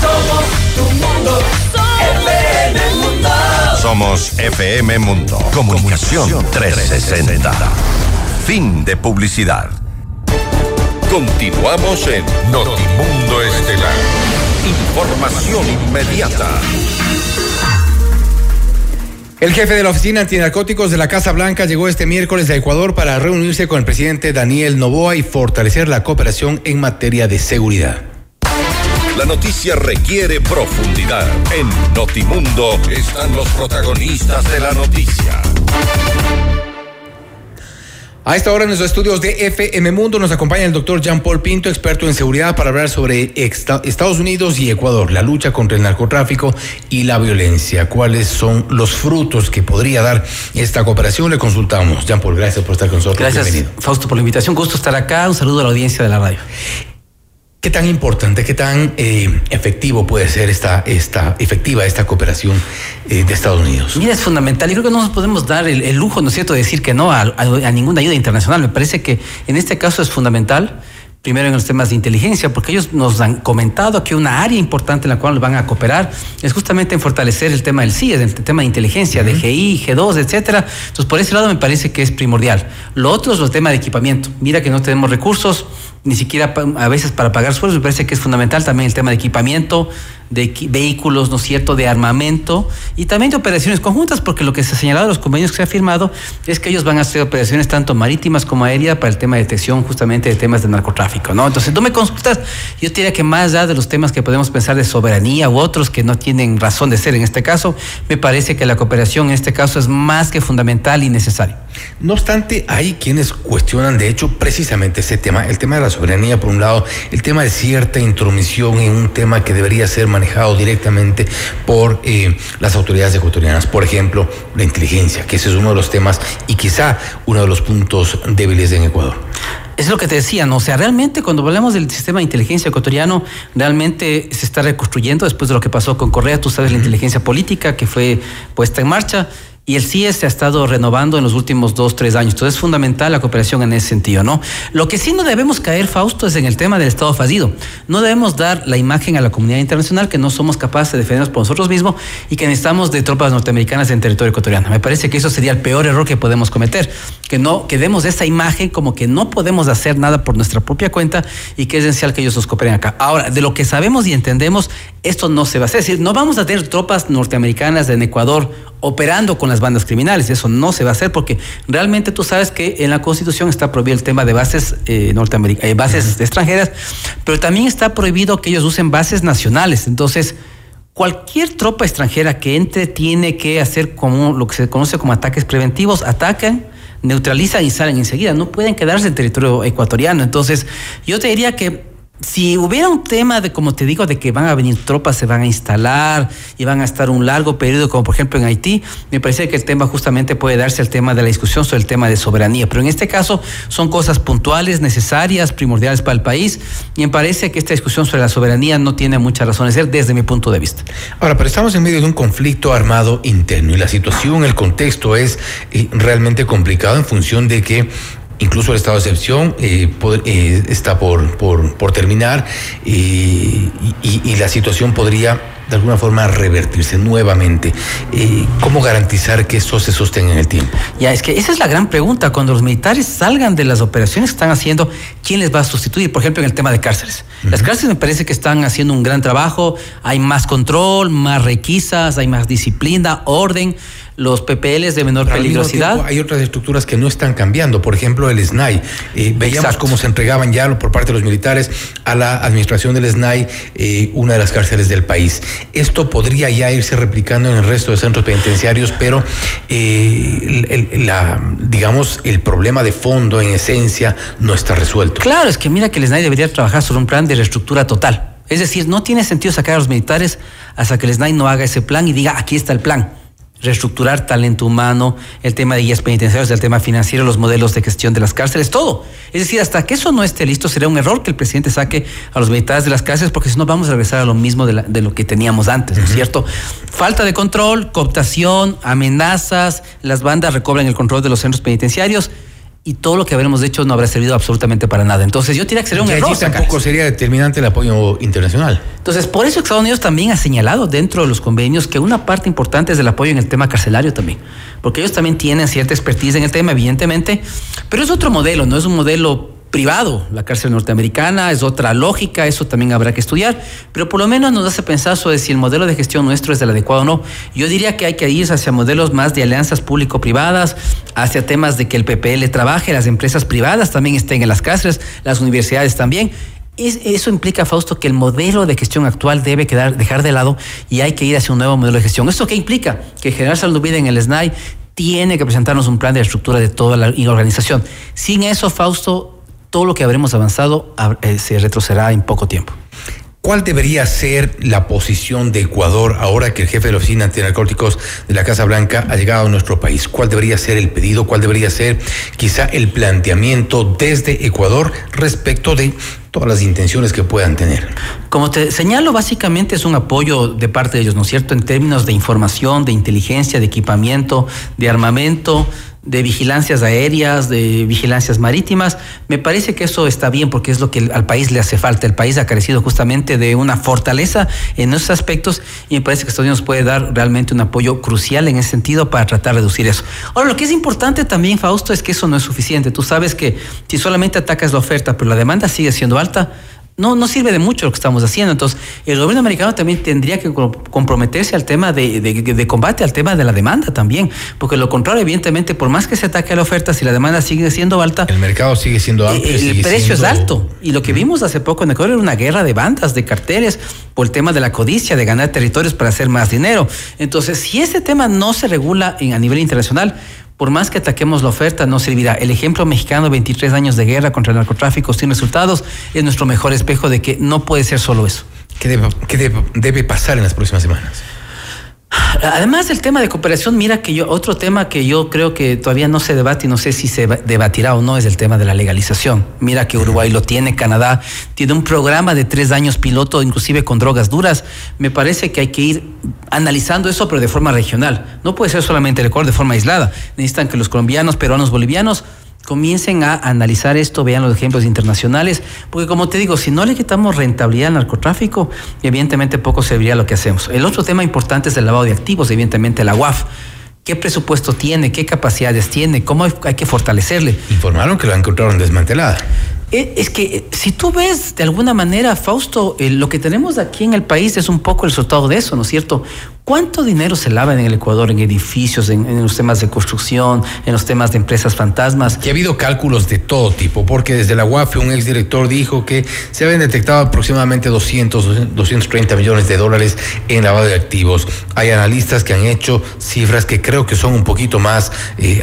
[SPEAKER 9] Somos tu mundo. FM Mundo.
[SPEAKER 1] Somos FM Mundo. Comunicación 360. Fin de publicidad. Continuamos en Notimundo Estelar. Información inmediata.
[SPEAKER 2] El jefe de la Oficina Antinarcóticos de la Casa Blanca llegó este miércoles a Ecuador para reunirse con el presidente Daniel Novoa y fortalecer la cooperación en materia de seguridad.
[SPEAKER 1] La noticia requiere profundidad. En Notimundo están los protagonistas de la noticia.
[SPEAKER 2] A esta hora en los estudios de FM Mundo nos acompaña el doctor Jean Paul Pinto, experto en seguridad, para hablar sobre Estados Unidos y Ecuador, la lucha contra el narcotráfico y la violencia. ¿Cuáles son los frutos que podría dar esta cooperación? Le consultamos. Jean Paul, gracias por estar con nosotros.
[SPEAKER 22] Gracias, Bienvenido. Fausto, por la invitación. Gusto estar acá. Un saludo a la audiencia de la radio.
[SPEAKER 2] ¿Qué tan importante, qué tan eh, efectivo puede ser esta, esta, efectiva esta cooperación eh, de Estados Unidos?
[SPEAKER 22] Mira, es fundamental. Yo creo que no nos podemos dar el, lujo, ¿no es cierto?, de decir que no a, a, ninguna ayuda internacional. Me parece que en este caso es fundamental primero en los temas de inteligencia, porque ellos nos han comentado que una área importante en la cual van a cooperar es justamente en fortalecer el tema del CIE, el tema de inteligencia, de GI, G2, etcétera. Entonces, por ese lado me parece que es primordial. Lo otro es el tema de equipamiento. Mira que no tenemos recursos, ni siquiera a veces para pagar sueldos, me parece que es fundamental también el tema de equipamiento, de vehículos, ¿no es cierto?, de armamento y también de operaciones conjuntas, porque lo que se ha señalado en los convenios que se ha firmado es que ellos van a hacer operaciones tanto marítimas como aéreas para el tema de detección justamente de temas de narcotráfico, ¿no? Entonces, tú me consultas, yo diría que más allá de los temas que podemos pensar de soberanía u otros que no tienen razón de ser en este caso, me parece que la cooperación en este caso es más que fundamental y necesaria.
[SPEAKER 2] No obstante, hay quienes cuestionan, de hecho, precisamente ese tema, el tema de la soberanía, por un lado, el tema de cierta intromisión en un tema que debería ser manejado directamente por eh, las autoridades ecuatorianas. Por ejemplo, la inteligencia, que ese es uno de los temas y quizá uno de los puntos débiles en Ecuador.
[SPEAKER 22] Es lo que te decía, ¿no? O sea, realmente cuando hablamos del sistema de inteligencia ecuatoriano, realmente se está reconstruyendo después de lo que pasó con Correa, tú sabes, la inteligencia política que fue puesta en marcha y el CIE se ha estado renovando en los últimos dos, tres años. Entonces es fundamental la cooperación en ese sentido, ¿no? Lo que sí no debemos caer, Fausto, es en el tema del Estado fallido. No debemos dar la imagen a la comunidad internacional que no somos capaces de defendernos por nosotros mismos y que necesitamos de tropas norteamericanas en territorio ecuatoriano. Me parece que eso sería el peor error que podemos cometer, que no que demos esa imagen como que no podemos hacer nada por nuestra propia cuenta y que es esencial que ellos nos cooperen acá. Ahora, de lo que sabemos y entendemos, esto no se va a hacer. Es decir, no vamos a tener tropas norteamericanas en Ecuador operando con las bandas criminales. Eso no se va a hacer porque realmente tú sabes que en la Constitución está prohibido el tema de bases eh, norteamericanas, eh, bases extranjeras, pero también está prohibido que ellos usen bases nacionales. Entonces, cualquier tropa extranjera que entre tiene que hacer como lo que se conoce como ataques preventivos, atacan, neutralizan y salen enseguida. No pueden quedarse en territorio ecuatoriano. Entonces, yo te diría que si hubiera un tema de, como te digo, de que van a venir tropas, se van a instalar y van a estar un largo periodo, como por ejemplo en Haití, me parece que el tema justamente puede darse el tema de la discusión sobre el tema de soberanía. Pero en este caso son cosas puntuales, necesarias, primordiales para el país, y me parece que esta discusión sobre la soberanía no tiene mucha razón de ser desde mi punto de vista.
[SPEAKER 2] Ahora, pero estamos en medio de un conflicto armado interno y la situación, el contexto es eh, realmente complicado en función de que Incluso el estado de excepción eh, eh, está por, por, terminar eh, y, la situación podría de alguna forma revertirse nuevamente. ¿Cómo garantizar que eso se sostenga en el tiempo?
[SPEAKER 22] Ya, es que esa es la gran pregunta. Cuando los militares salgan de las operaciones que están haciendo, ¿quién les va a sustituir? Por ejemplo, en el tema de cárceles. Las cárceles me parece que están haciendo un gran trabajo. Hay más control, más requisas, hay más disciplina, orden los PPLs de menor peligrosidad.
[SPEAKER 2] hay otras estructuras que no están cambiando, por ejemplo el SNAI. Eh, veíamos cómo se entregaban ya por parte de los militares a la administración del SNAI eh, una de las cárceles del país. Esto podría ya irse replicando en el resto de centros penitenciarios, pero eh, la, digamos, el problema de fondo, en esencia, no está resuelto.
[SPEAKER 22] Claro, es que mira que el SNAI debería trabajar sobre un plan de reestructura total. Es decir, no tiene sentido sacar a los militares hasta que el SNAI no haga ese plan y diga, aquí está el plan reestructurar talento humano, el tema de guías penitenciarios, el tema financiero, los modelos de gestión de las cárceles, todo. Es decir, hasta que eso no esté listo, sería un error que el presidente saque a los militares de las cárceles, porque si no vamos a regresar a lo mismo de, lo que teníamos antes, ¿no es cierto? Falta de control, cooptación, amenazas, las bandas recobran el control de los centros penitenciarios y todo lo que habremos hecho no habrá servido absolutamente para nada. Entonces yo diría que sería un
[SPEAKER 2] Y allí
[SPEAKER 22] error. sacar
[SPEAKER 2] tampoco sería determinante el apoyo internacional.
[SPEAKER 22] Entonces, por eso Estados Unidos también ha señalado dentro de los convenios que una parte importante es el apoyo en el tema carcelario también, porque ellos también tienen cierta expertise en el tema, evidentemente, pero es otro modelo, no es un modelo privado, la cárcel norteamericana, es otra lógica, eso también habrá que estudiar, pero por lo menos nos hace pensar sobre si el modelo de gestión nuestro es el adecuado o no. Yo diría que hay que ir hacia modelos más de alianzas público-privadas, hacia temas de que el PPL trabaje, las empresas privadas también estén en las cárceles, las universidades también. Es- eso implica, Fausto, que el modelo de gestión actual debe quedar, dejar de lado y hay que ir hacia un nuevo modelo de gestión. ¿Esto qué implica? Que General Salud Vida en el SNAI tiene que presentarnos un plan de estructura de toda la organización. Sin eso, Fausto, todo lo que habremos avanzado eh, se retrocederá en poco tiempo.
[SPEAKER 2] ¿Cuál debería ser la posición de Ecuador ahora que el jefe de la Oficina Antinarcóticos de la Casa Blanca ha llegado a nuestro país? ¿Cuál debería ser el pedido? ¿Cuál debería ser quizá el planteamiento desde Ecuador respecto de todas las intenciones que puedan tener?
[SPEAKER 22] Como te señalo, básicamente es un apoyo de parte de ellos, ¿no es cierto? En términos de información, de inteligencia, de equipamiento, de armamento, de vigilancias aéreas, de vigilancias marítimas. Me parece que eso está bien porque es lo que al país le hace falta. El país ha carecido justamente de una fortaleza en esos aspectos y me parece que Estados Unidos puede dar realmente un apoyo crucial en ese sentido para tratar de reducir eso. Ahora, lo que es importante también, Fausto, es que eso no es suficiente. Tú sabes que si solamente atacas la oferta, pero la demanda sigue siendo alta, no, no sirve de mucho lo que estamos haciendo. Entonces, el gobierno americano también tendría que co- comprometerse al tema de, de- de combate, al tema de la demanda también, porque lo contrario, evidentemente, por más que se ataque a la oferta, si la demanda sigue siendo alta,
[SPEAKER 2] El mercado sigue siendo amplio.
[SPEAKER 22] el
[SPEAKER 2] sigue
[SPEAKER 22] precio es alto. Y lo que vimos hace poco en Ecuador era una guerra de bandas, de carteles, por el tema de la codicia, de ganar territorios para hacer más dinero. Entonces, si ese tema no se regula en, a nivel internacional, por más que ataquemos la oferta, no servirá. El ejemplo mexicano, 23 años de guerra contra el narcotráfico sin resultados, es nuestro mejor espejo de que no puede ser solo eso.
[SPEAKER 2] ¿Qué debe, debe pasar en las próximas semanas?
[SPEAKER 22] Además del tema de cooperación, mira que yo, otro tema que yo creo que todavía no se debate y no sé si se debatirá o no es el tema de la legalización. Mira que Uruguay lo tiene, Canadá tiene un programa de tres años piloto, inclusive con drogas duras. Me parece que hay que ir analizando eso, pero de forma regional. No puede ser solamente el Ecuador de forma aislada. Necesitan que los colombianos, peruanos, bolivianos comiencen a analizar esto, vean los ejemplos internacionales, porque como te digo, si no le quitamos rentabilidad al narcotráfico, evidentemente poco serviría lo que hacemos. El otro tema importante es el lavado de activos, evidentemente la UAF. ¿Qué presupuesto tiene? ¿Qué capacidades tiene? ¿Cómo hay, que fortalecerle?
[SPEAKER 2] Informaron que la encontraron desmantelada.
[SPEAKER 22] Eh, Es que eh, si tú ves de alguna manera, Fausto, eh, lo que tenemos aquí en el país es un poco el resultado de eso, ¿no es cierto? ¿Cuánto dinero se lava en el Ecuador en edificios, en, los temas de construcción, en los temas de empresas fantasmas?
[SPEAKER 2] Que ha habido cálculos de todo tipo, porque desde la UAF un exdirector dijo que se habían detectado aproximadamente 200, 230 millones de dólares en lavado de activos. Hay analistas que han hecho cifras que creo que son un poquito más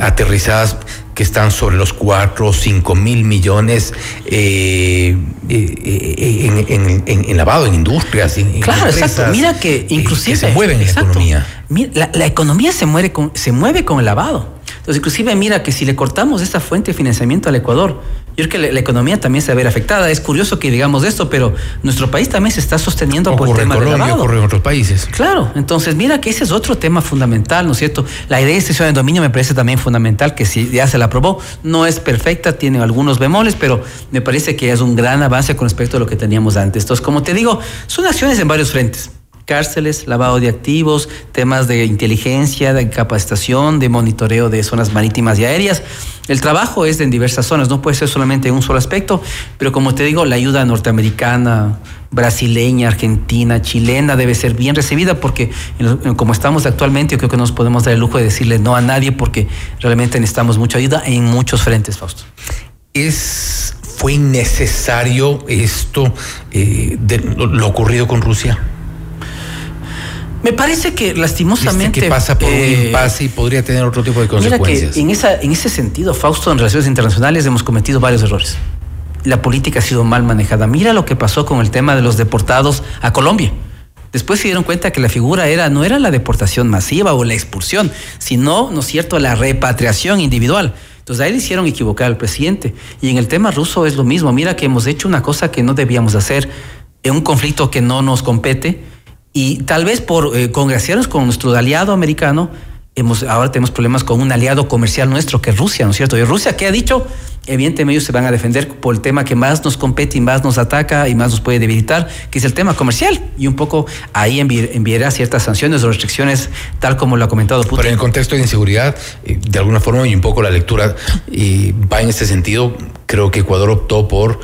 [SPEAKER 2] aterrizadas que están sobre los 4 o 5 mil millones eh, eh, eh, en, en- en- en lavado, en industrias. en-
[SPEAKER 22] Claro, exacto.
[SPEAKER 2] empresas,
[SPEAKER 22] Mira que inclusive
[SPEAKER 2] que se mueven en la
[SPEAKER 22] exacto.
[SPEAKER 2] economía.
[SPEAKER 22] Mira, la, la economía se mueve con se mueve con el lavado. Entonces, inclusive mira que si le cortamos esta fuente de financiamiento al Ecuador, yo creo que la, la economía también se va a ver afectada. Es curioso que digamos esto, pero nuestro país también se está sosteniendo por el
[SPEAKER 2] en
[SPEAKER 22] tema del
[SPEAKER 2] Colombia,
[SPEAKER 22] lavado.
[SPEAKER 2] ocurre en otros países.
[SPEAKER 22] Claro, entonces mira que ese es otro tema fundamental, ¿no es cierto? La idea de extensión de dominio me parece también fundamental, que si ya se la aprobó, no es perfecta, tiene algunos bemoles, pero me parece que es un gran avance con respecto a lo que teníamos antes. Entonces, como te digo, son acciones en varios frentes. Cárceles, lavado de activos, temas de inteligencia, de capacitación, de monitoreo de zonas marítimas y aéreas. El trabajo es en diversas zonas, no puede ser solamente en un solo aspecto, pero como te digo, la ayuda norteamericana, brasileña, argentina, chilena debe ser bien recibida porque como estamos actualmente yo creo que no nos podemos dar el lujo de decirle no a nadie porque realmente necesitamos mucha ayuda en muchos frentes, Fausto.
[SPEAKER 2] ¿Es, ¿Fue innecesario esto, eh, de lo ocurrido con Rusia?
[SPEAKER 22] Me parece que lastimosamente...
[SPEAKER 2] Que pasa por
[SPEAKER 22] eh,
[SPEAKER 2] un impasse y podría tener otro tipo de
[SPEAKER 22] Mira
[SPEAKER 2] consecuencias.
[SPEAKER 22] que en, esa, en ese sentido, Fausto, en relaciones internacionales hemos cometido varios errores. La política ha sido mal manejada. Mira lo que pasó con el tema de los deportados a Colombia. Después se dieron cuenta que la figura era, no era la deportación masiva o la expulsión, sino, ¿no es cierto?, la repatriación individual. Entonces ahí le hicieron equivocar al presidente. Y en el tema ruso es lo mismo. Mira que hemos hecho una cosa que no debíamos hacer en un conflicto que no nos compete y tal vez por eh, congraciarnos con nuestro aliado americano, hemos, ahora tenemos problemas con un aliado comercial nuestro que es Rusia, ¿no es cierto? Y Rusia, ¿qué ha dicho? Evidentemente ellos se van a defender por el tema que más nos compete y más nos ataca y más nos puede debilitar, que es el tema comercial. Y un poco ahí enviará ciertas sanciones o restricciones, tal como lo ha comentado Putin.
[SPEAKER 2] Pero en el contexto de inseguridad, eh, de alguna forma, y un poco la lectura va en este sentido, creo que Ecuador optó por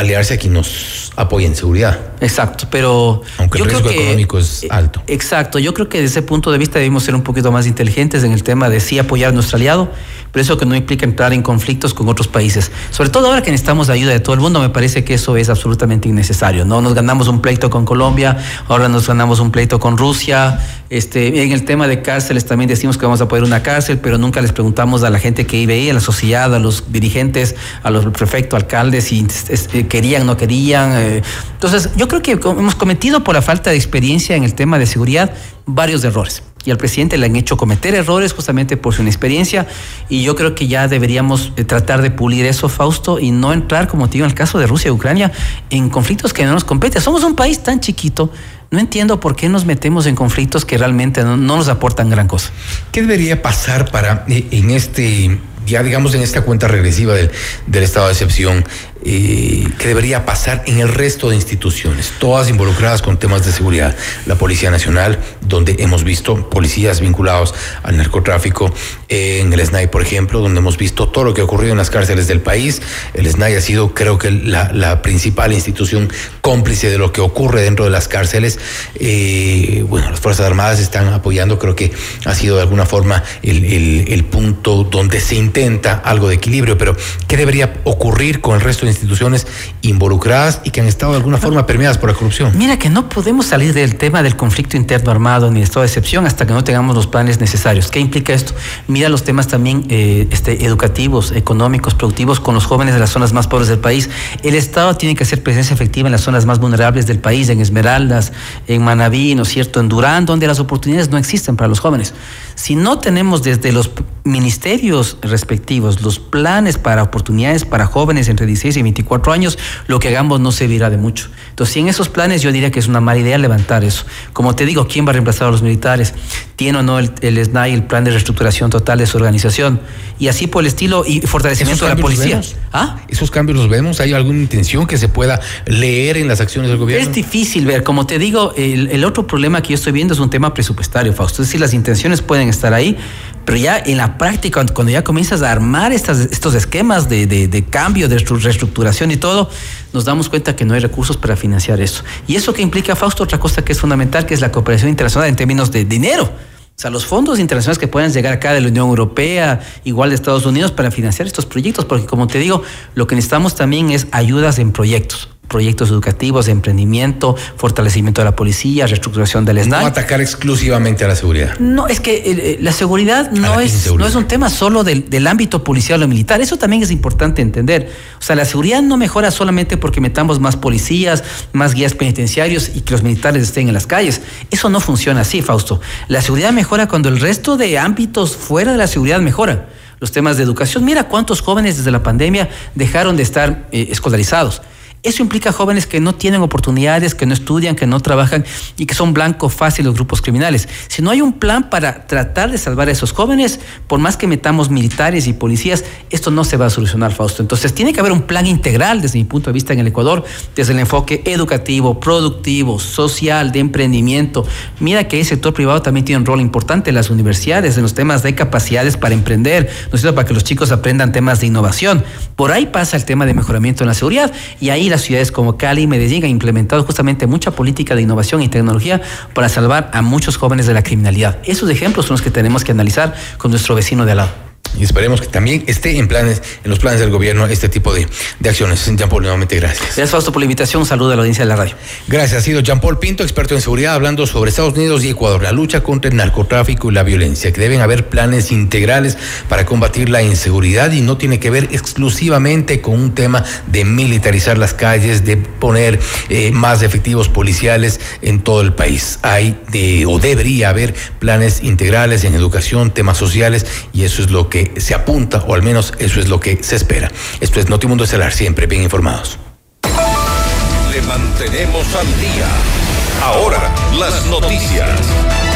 [SPEAKER 2] aliarse a quien nos apoya en seguridad.
[SPEAKER 22] Exacto, pero
[SPEAKER 2] aunque el riesgo económico es alto.
[SPEAKER 22] Exacto, yo creo que desde ese punto de vista debemos ser un poquito más inteligentes en el tema de sí apoyar a nuestro aliado, pero eso que no implica entrar en conflictos con otros países. Sobre todo ahora que necesitamos la ayuda de todo el mundo, me parece que eso es absolutamente innecesario. No nos ganamos un pleito con Colombia, ahora nos ganamos un pleito con Rusia. Este, en el tema de cárceles también decimos que vamos a poner una cárcel, pero nunca les preguntamos a la gente que vive ahí, a la sociedad, a los dirigentes, a los prefectos, alcaldes, si eh, querían, no querían. Eh. Entonces, yo creo que hemos cometido por la falta de experiencia en el tema de seguridad varios errores y al presidente le han hecho cometer errores justamente por su inexperiencia y yo creo que ya deberíamos eh, tratar de pulir eso, Fausto, y no entrar, como te digo, en el caso de Rusia y Ucrania, en conflictos que no nos competen. Somos un país tan chiquito, no entiendo por qué nos metemos en conflictos que realmente no, nos aportan gran cosa.
[SPEAKER 2] ¿Qué debería pasar para eh, en este ya digamos en esta cuenta regresiva del, estado de excepción, eh, que debería pasar en el resto de instituciones, todas involucradas con temas de seguridad. La Policía Nacional, donde hemos visto policías vinculados al narcotráfico, en el SNAI, por ejemplo, donde hemos visto todo lo que ha ocurrido en las cárceles del país. El SNAI ha sido, creo que, la, principal institución cómplice de lo que ocurre dentro de las cárceles. Eh, bueno, las Fuerzas Armadas están apoyando, creo que ha sido de alguna forma el punto donde se intenta algo de equilibrio, pero ¿qué debería ocurrir con el resto de instituciones involucradas y que han estado de alguna forma permeadas por la corrupción.
[SPEAKER 22] Mira que no podemos salir del tema del conflicto interno armado ni de estado de excepción hasta que no tengamos los planes necesarios. ¿Qué implica esto? Mira los temas también eh, este, educativos, económicos, productivos con los jóvenes de las zonas más pobres del país. El Estado tiene que hacer presencia efectiva en las zonas más vulnerables del país, en Esmeraldas, en Manabí, ¿no es cierto?, en Durán, donde las oportunidades no existen para los jóvenes. Si no tenemos desde los ministerios respectivos los planes para oportunidades para jóvenes entre 16 y 24 años, lo que hagamos no servirá de mucho. Entonces, si en esos planes yo diría que es una mala idea levantar eso. Como te digo, ¿quién va a reemplazar a los militares? ¿Tiene o no el, el SNAI el plan de reestructuración total de su organización? Y así por el estilo y fortalecimiento de la policía.
[SPEAKER 2] ¿Ah? ¿Esos cambios los vemos? ¿Hay alguna intención que se pueda leer en las acciones del gobierno?
[SPEAKER 22] Es difícil ver. Como te digo, el, el otro problema que yo estoy viendo es un tema presupuestario, Fausto. Es decir, las intenciones pueden estar ahí, pero ya en la práctica, cuando ya comienzas a armar estas, estos esquemas de, de, de cambio, de reestructuración y todo, nos damos cuenta que no hay recursos para financiar eso. Y eso que implica, Fausto, otra cosa que es fundamental, que es la cooperación internacional en términos de dinero. O sea, los fondos internacionales que puedan llegar acá de la Unión Europea, igual de Estados Unidos, para financiar estos proyectos, porque como te digo, lo que necesitamos también es ayudas en proyectos proyectos educativos, de emprendimiento, fortalecimiento de la policía, reestructuración del SNAI.
[SPEAKER 2] No atacar exclusivamente a la seguridad.
[SPEAKER 22] No, es que eh, la seguridad no es, no es un tema solo del, del, ámbito policial o militar, eso también es importante entender. O sea, la seguridad no mejora solamente porque metamos más policías, más guías penitenciarios y que los militares estén en las calles. Eso no funciona así, Fausto. La seguridad mejora cuando el resto de ámbitos fuera de la seguridad mejora los temas de educación. Mira cuántos jóvenes desde la pandemia dejaron de estar eh, escolarizados. Eso implica jóvenes que no tienen oportunidades, que no estudian, que no trabajan y que son blancos fáciles los grupos criminales. Si no hay un plan para tratar de salvar a esos jóvenes, por más que metamos militares y policías, esto no se va a solucionar, Fausto. Entonces tiene que haber un plan integral desde mi punto de vista en el Ecuador, desde el enfoque educativo, productivo, social, de emprendimiento. Mira que el sector privado también tiene un rol importante, las universidades, en los temas de capacidades para emprender, ¿no es cierto? Para que los chicos aprendan temas de innovación. Por ahí pasa el tema de mejoramiento en la seguridad y ahí las ciudades como Cali y Medellín han implementado justamente mucha política de innovación y tecnología para salvar a muchos jóvenes de la criminalidad. Esos ejemplos son los que tenemos que analizar con nuestro vecino de al lado.
[SPEAKER 2] Y esperemos que también esté en planes, en los planes del gobierno, este tipo de, de acciones. Jean Paul, nuevamente gracias.
[SPEAKER 22] Gracias, Fausto, por la invitación. Un saludo a la audiencia de la radio.
[SPEAKER 2] Gracias. Ha sido Jean Paul Pinto, experto en seguridad, hablando sobre Estados Unidos y Ecuador, la lucha contra el narcotráfico y la violencia, que deben haber planes integrales para combatir la inseguridad y no tiene que ver exclusivamente con un tema de militarizar las calles, de poner eh, más efectivos policiales en todo el país. Hay de, o debería haber planes integrales en educación, temas sociales, y eso es lo se apunta, o al menos eso es lo que se espera. Esto es Notimundo Estelar, siempre bien informados.
[SPEAKER 1] Le mantenemos al día. Ahora, las noticias.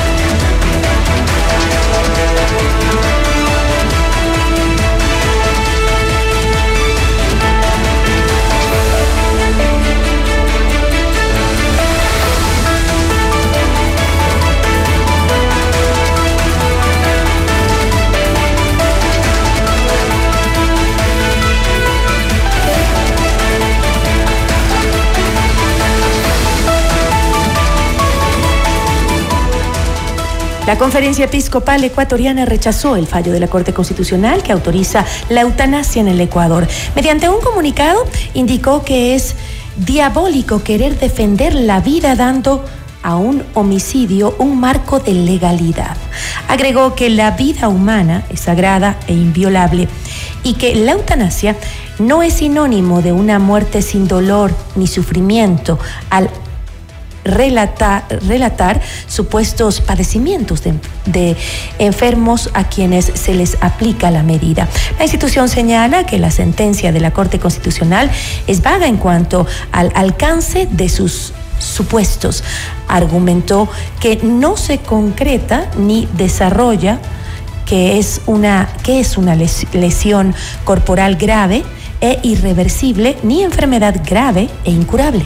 [SPEAKER 3] La Conferencia Episcopal Ecuatoriana rechazó el fallo de la Corte Constitucional que autoriza la eutanasia en el Ecuador. Mediante un comunicado indicó que es diabólico querer defender la vida dando a un homicidio un marco de legalidad. Agregó que la vida humana es sagrada e inviolable y que la eutanasia no es sinónimo de una muerte sin dolor ni sufrimiento al relatar, supuestos padecimientos de, de, enfermos a quienes se les aplica la medida. La institución señala que la sentencia de la Corte Constitucional es vaga en cuanto al alcance de sus supuestos. Argumentó que no se concreta ni desarrolla que es una, que es una lesión corporal grave e irreversible ni enfermedad grave e incurable.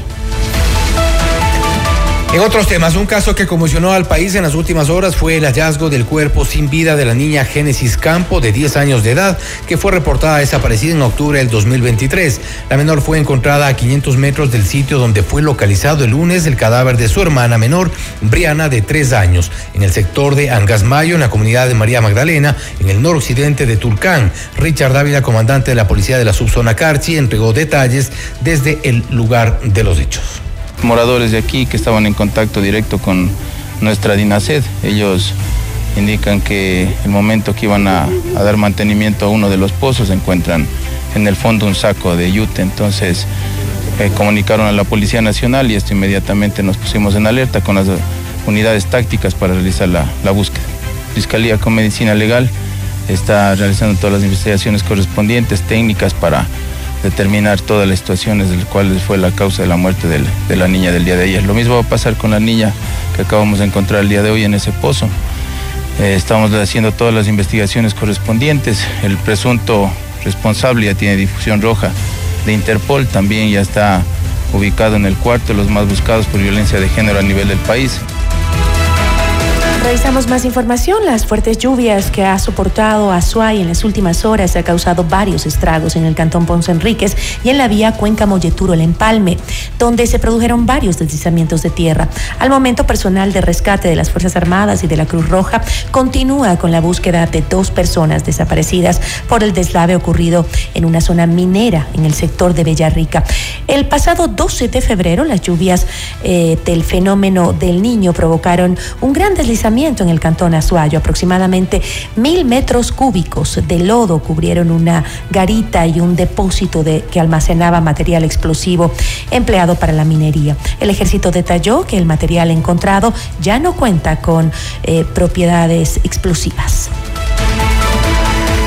[SPEAKER 2] En otros temas, un caso que conmocionó al país en las últimas horas fue el hallazgo del cuerpo sin vida de la niña Génesis Campo, de 10 años de edad, que fue reportada desaparecida en octubre del 2023. La menor fue encontrada a 500 metros del sitio donde fue localizado el lunes el cadáver de su hermana menor, Briana, de 3 años, en el sector de Angasmayo, en la comunidad de María Magdalena, en el noroccidente de Turcán. Richard Dávila, comandante de la policía de la subzona Carchi, entregó detalles desde el lugar de los hechos
[SPEAKER 23] moradores de aquí que estaban en contacto directo con nuestra DINASED. Ellos indican que el momento que iban a, dar mantenimiento a uno de los pozos encuentran en el fondo un saco de yute. Entonces eh, comunicaron a la Policía Nacional y esto inmediatamente nos pusimos en alerta con las unidades tácticas para realizar la búsqueda. Fiscalía con Medicina Legal está realizando todas las investigaciones correspondientes, técnicas para determinar todas las situaciones del cual fue la causa de la muerte de la, niña del día de ayer. Lo mismo va a pasar con la niña que acabamos de encontrar el día de hoy en ese pozo. Eh, estamos haciendo todas las investigaciones correspondientes. El presunto responsable ya tiene difusión roja de Interpol, también ya está ubicado en el cuarto de los más buscados por violencia de género a nivel del país.
[SPEAKER 3] Revisamos más información. Las fuertes lluvias que ha soportado Azuay en las últimas horas ha causado varios estragos en el cantón Ponce Enríquez y en la vía Cuenca Molleturo El Empalme, donde se produjeron varios deslizamientos de tierra. Al momento, personal de rescate de las Fuerzas Armadas y de la Cruz Roja continúa con la búsqueda de dos personas desaparecidas por el deslave ocurrido en una zona minera en el sector de Bellarrica. El pasado 12 de febrero, las lluvias eh, del fenómeno del niño provocaron un gran deslizamiento en el cantón Azuayo. Aproximadamente mil metros cúbicos de lodo cubrieron una garita y un depósito de, que almacenaba material explosivo empleado para la minería. El ejército detalló que el material encontrado ya no cuenta con eh, propiedades explosivas.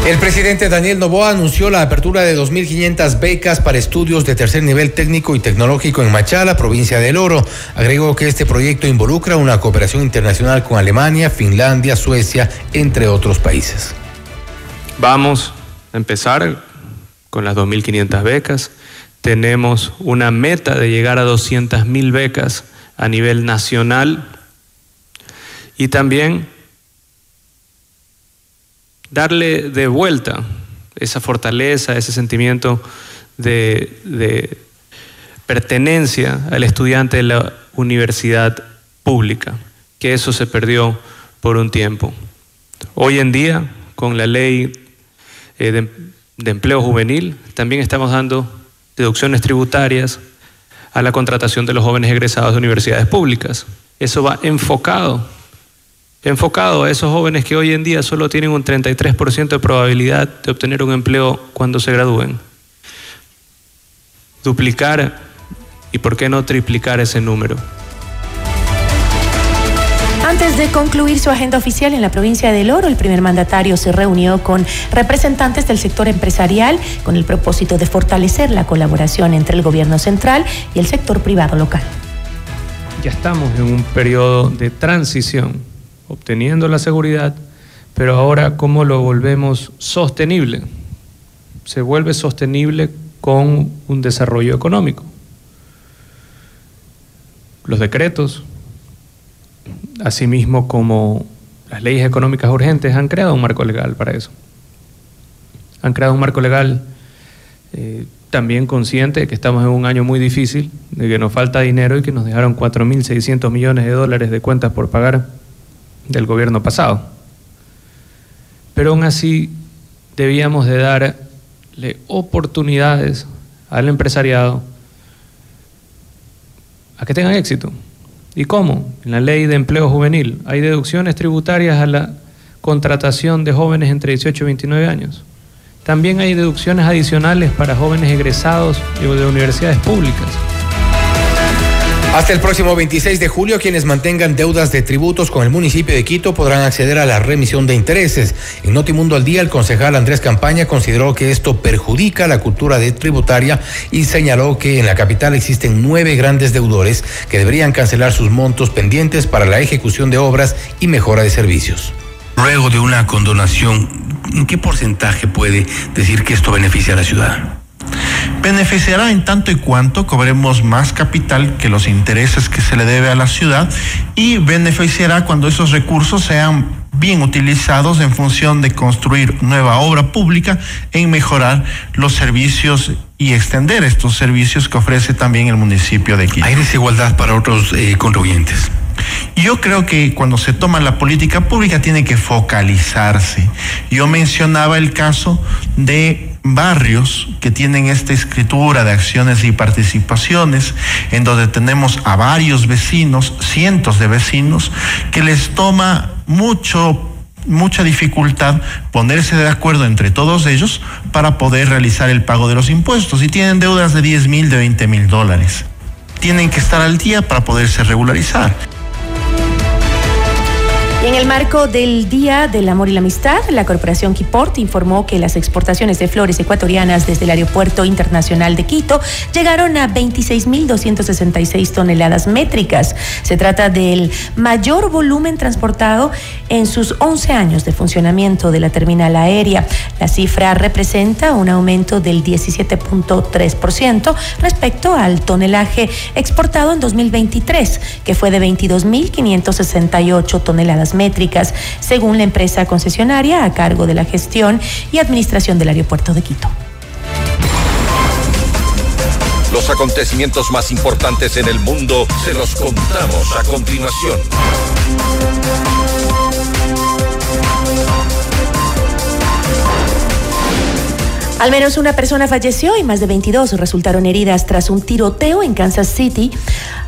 [SPEAKER 2] El presidente Daniel Novoa anunció la apertura de 2.500 becas para estudios de tercer nivel técnico y tecnológico en Machala, provincia del Oro. Agregó que este proyecto involucra una cooperación internacional con Alemania, Finlandia, Suecia, entre otros países.
[SPEAKER 17] Vamos a empezar con las 2.500 becas. Tenemos una meta de llegar a 200.000 becas a nivel nacional y también darle de vuelta esa fortaleza, ese sentimiento de, pertenencia al estudiante de la universidad pública, que eso se perdió por un tiempo. Hoy en día, con la ley eh, de, de empleo juvenil, también estamos dando deducciones tributarias a la contratación de los jóvenes egresados de universidades públicas. Eso va enfocado enfocado a esos jóvenes que hoy en día solo tienen un 33% de probabilidad de obtener un empleo cuando se gradúen. Duplicar y por qué no triplicar ese número.
[SPEAKER 3] Antes de concluir su agenda oficial en la provincia del Oro, el primer mandatario se reunió con representantes del sector empresarial con el propósito de fortalecer la colaboración entre el gobierno central y el sector privado local.
[SPEAKER 17] Ya estamos en un periodo de transición obteniendo la seguridad,
[SPEAKER 24] pero ahora cómo lo volvemos sostenible. Se vuelve sostenible con un desarrollo económico. Los decretos, asimismo como las leyes económicas urgentes, han creado un marco legal para eso. Han creado un marco legal eh, también consciente de que estamos en un año muy difícil, de que nos falta dinero y que nos dejaron 4.600 millones de dólares de cuentas por pagar del gobierno pasado. Pero aún así debíamos de darle oportunidades al empresariado a que tengan éxito. ¿Y cómo? En la ley de empleo juvenil hay deducciones tributarias a la contratación de jóvenes entre 18 y 29 años. También hay deducciones adicionales para jóvenes egresados de universidades públicas.
[SPEAKER 2] Hasta el próximo 26 de julio, quienes mantengan deudas de tributos con el municipio de Quito podrán acceder a la remisión de intereses. En Notimundo al Día, el concejal Andrés Campaña consideró que esto perjudica la cultura de tributaria y señaló que en la capital existen nueve grandes deudores que deberían cancelar sus montos pendientes para la ejecución de obras y mejora de servicios.
[SPEAKER 25] Luego de una condonación, ¿en qué porcentaje puede decir que esto beneficia a la ciudad?
[SPEAKER 26] Beneficiará en tanto y cuanto cobremos más capital que los intereses que se le debe a la ciudad y beneficiará cuando esos recursos sean bien utilizados en función de construir nueva obra pública, en mejorar los servicios y extender estos servicios que ofrece también el municipio de Quito.
[SPEAKER 25] ¿Hay desigualdad para otros eh, contribuyentes?
[SPEAKER 26] Yo creo que cuando se toma la política pública tiene que focalizarse. Yo mencionaba el caso de barrios que tienen esta escritura de acciones y participaciones, en donde tenemos a varios vecinos, cientos de vecinos, que les toma mucho mucha dificultad ponerse de acuerdo entre todos ellos para poder realizar el pago de los impuestos y tienen deudas de 10 mil, de 20 mil dólares. Tienen que estar al día para poderse regularizar.
[SPEAKER 3] Y en el marco del Día del Amor y la Amistad, la Corporación Kiport informó que las exportaciones de flores ecuatorianas desde el Aeropuerto Internacional de Quito llegaron a 26.266 toneladas métricas. Se trata del mayor volumen transportado en sus 11 años de funcionamiento de la terminal aérea. La cifra representa un aumento del 17.3% respecto al tonelaje exportado en 2023, que fue de 22.568 toneladas métricas, según la empresa concesionaria a cargo de la gestión y administración del aeropuerto de Quito.
[SPEAKER 1] Los acontecimientos más importantes en el mundo se los contamos a continuación.
[SPEAKER 3] Al menos una persona falleció y más de 22 resultaron heridas tras un tiroteo en Kansas City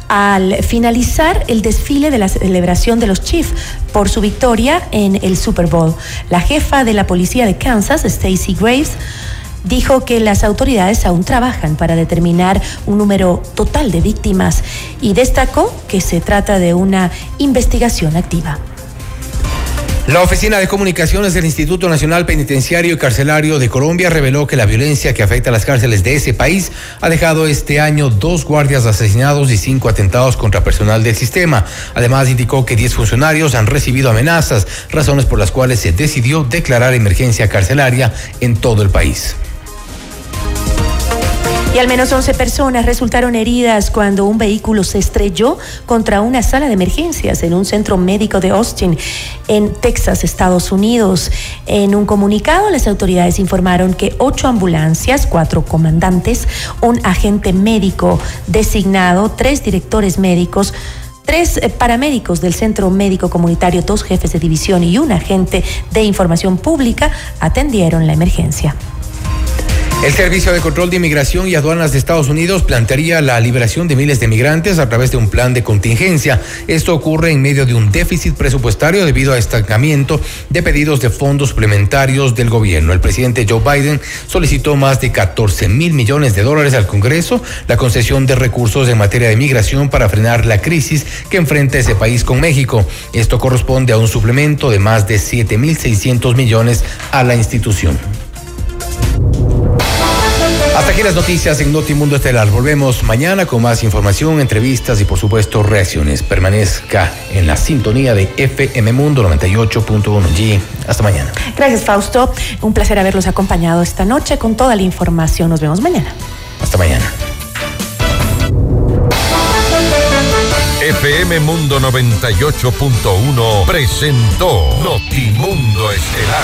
[SPEAKER 3] al finalizar el desfile de la celebración de los Chiefs por su victoria en el Super Bowl. La jefa de la policía de Kansas, Stacy Graves, dijo que las autoridades aún trabajan para determinar un número total de víctimas y destacó que se trata de una investigación activa.
[SPEAKER 2] La Oficina de Comunicaciones del Instituto Nacional Penitenciario y Carcelario de Colombia reveló que la violencia que afecta a las cárceles de ese país ha dejado este año dos guardias asesinados y cinco atentados contra personal del sistema. Además, indicó que diez funcionarios han recibido amenazas, razones por las cuales se decidió declarar emergencia carcelaria en todo el país.
[SPEAKER 3] Y al menos 11 personas resultaron heridas cuando un vehículo se estrelló contra una sala de emergencias en un centro médico de Austin, en Texas, Estados Unidos. En un comunicado, las autoridades informaron que ocho ambulancias, cuatro comandantes, un agente médico designado, tres directores médicos, Tres eh, paramédicos del Centro Médico Comunitario, dos jefes de división y un agente de información pública atendieron la emergencia.
[SPEAKER 2] El Servicio de Control de Inmigración y Aduanas de Estados Unidos plantearía la liberación de miles de migrantes a través de un plan de contingencia. Esto ocurre en medio de un déficit presupuestario debido a estancamiento de pedidos de fondos suplementarios del gobierno. El presidente Joe Biden solicitó más de 14 mil millones de dólares al Congreso, la concesión de recursos en materia de migración para frenar la crisis que enfrenta ese país con México. Esto corresponde a un suplemento de más de 7 mil 600 millones a la institución. Hasta aquí las noticias en Notimundo Estelar. Volvemos mañana con más información, entrevistas y por supuesto reacciones. Permanezca en la sintonía de FM Mundo 98.1 G. Hasta mañana.
[SPEAKER 3] Gracias, Fausto. Un placer haberlos acompañado esta noche con toda la información. Nos vemos mañana.
[SPEAKER 2] Hasta mañana.
[SPEAKER 1] FM Mundo 98.1 presentó Notimundo Estelar.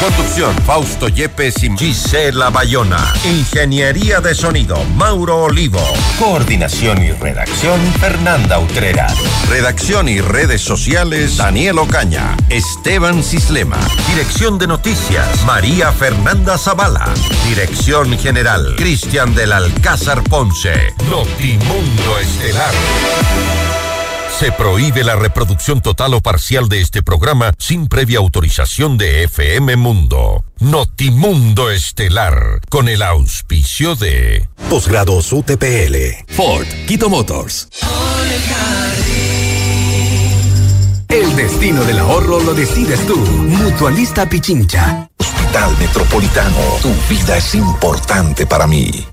[SPEAKER 1] Conducción, Fausto Yepes y Gisela Bayona. Ingeniería de sonido, Mauro Olivo. Coordinación y redacción, Fernanda Utrera. Redacción y redes sociales, Daniel Ocaña. Esteban Cislema. Dirección de noticias, María Fernanda Zavala. Dirección general, Cristian del Alcázar Ponce. Notimundo Estelar. Se prohíbe la reproducción total o parcial de este programa sin previa autorización de FM Mundo. Notimundo Estelar, con el auspicio de
[SPEAKER 15] Posgrados UTPL.
[SPEAKER 27] Ford, Quito Motors.
[SPEAKER 4] El destino del ahorro lo decides tú. Mutualista Pichincha.
[SPEAKER 14] Hospital Metropolitano, tu vida es importante para mí.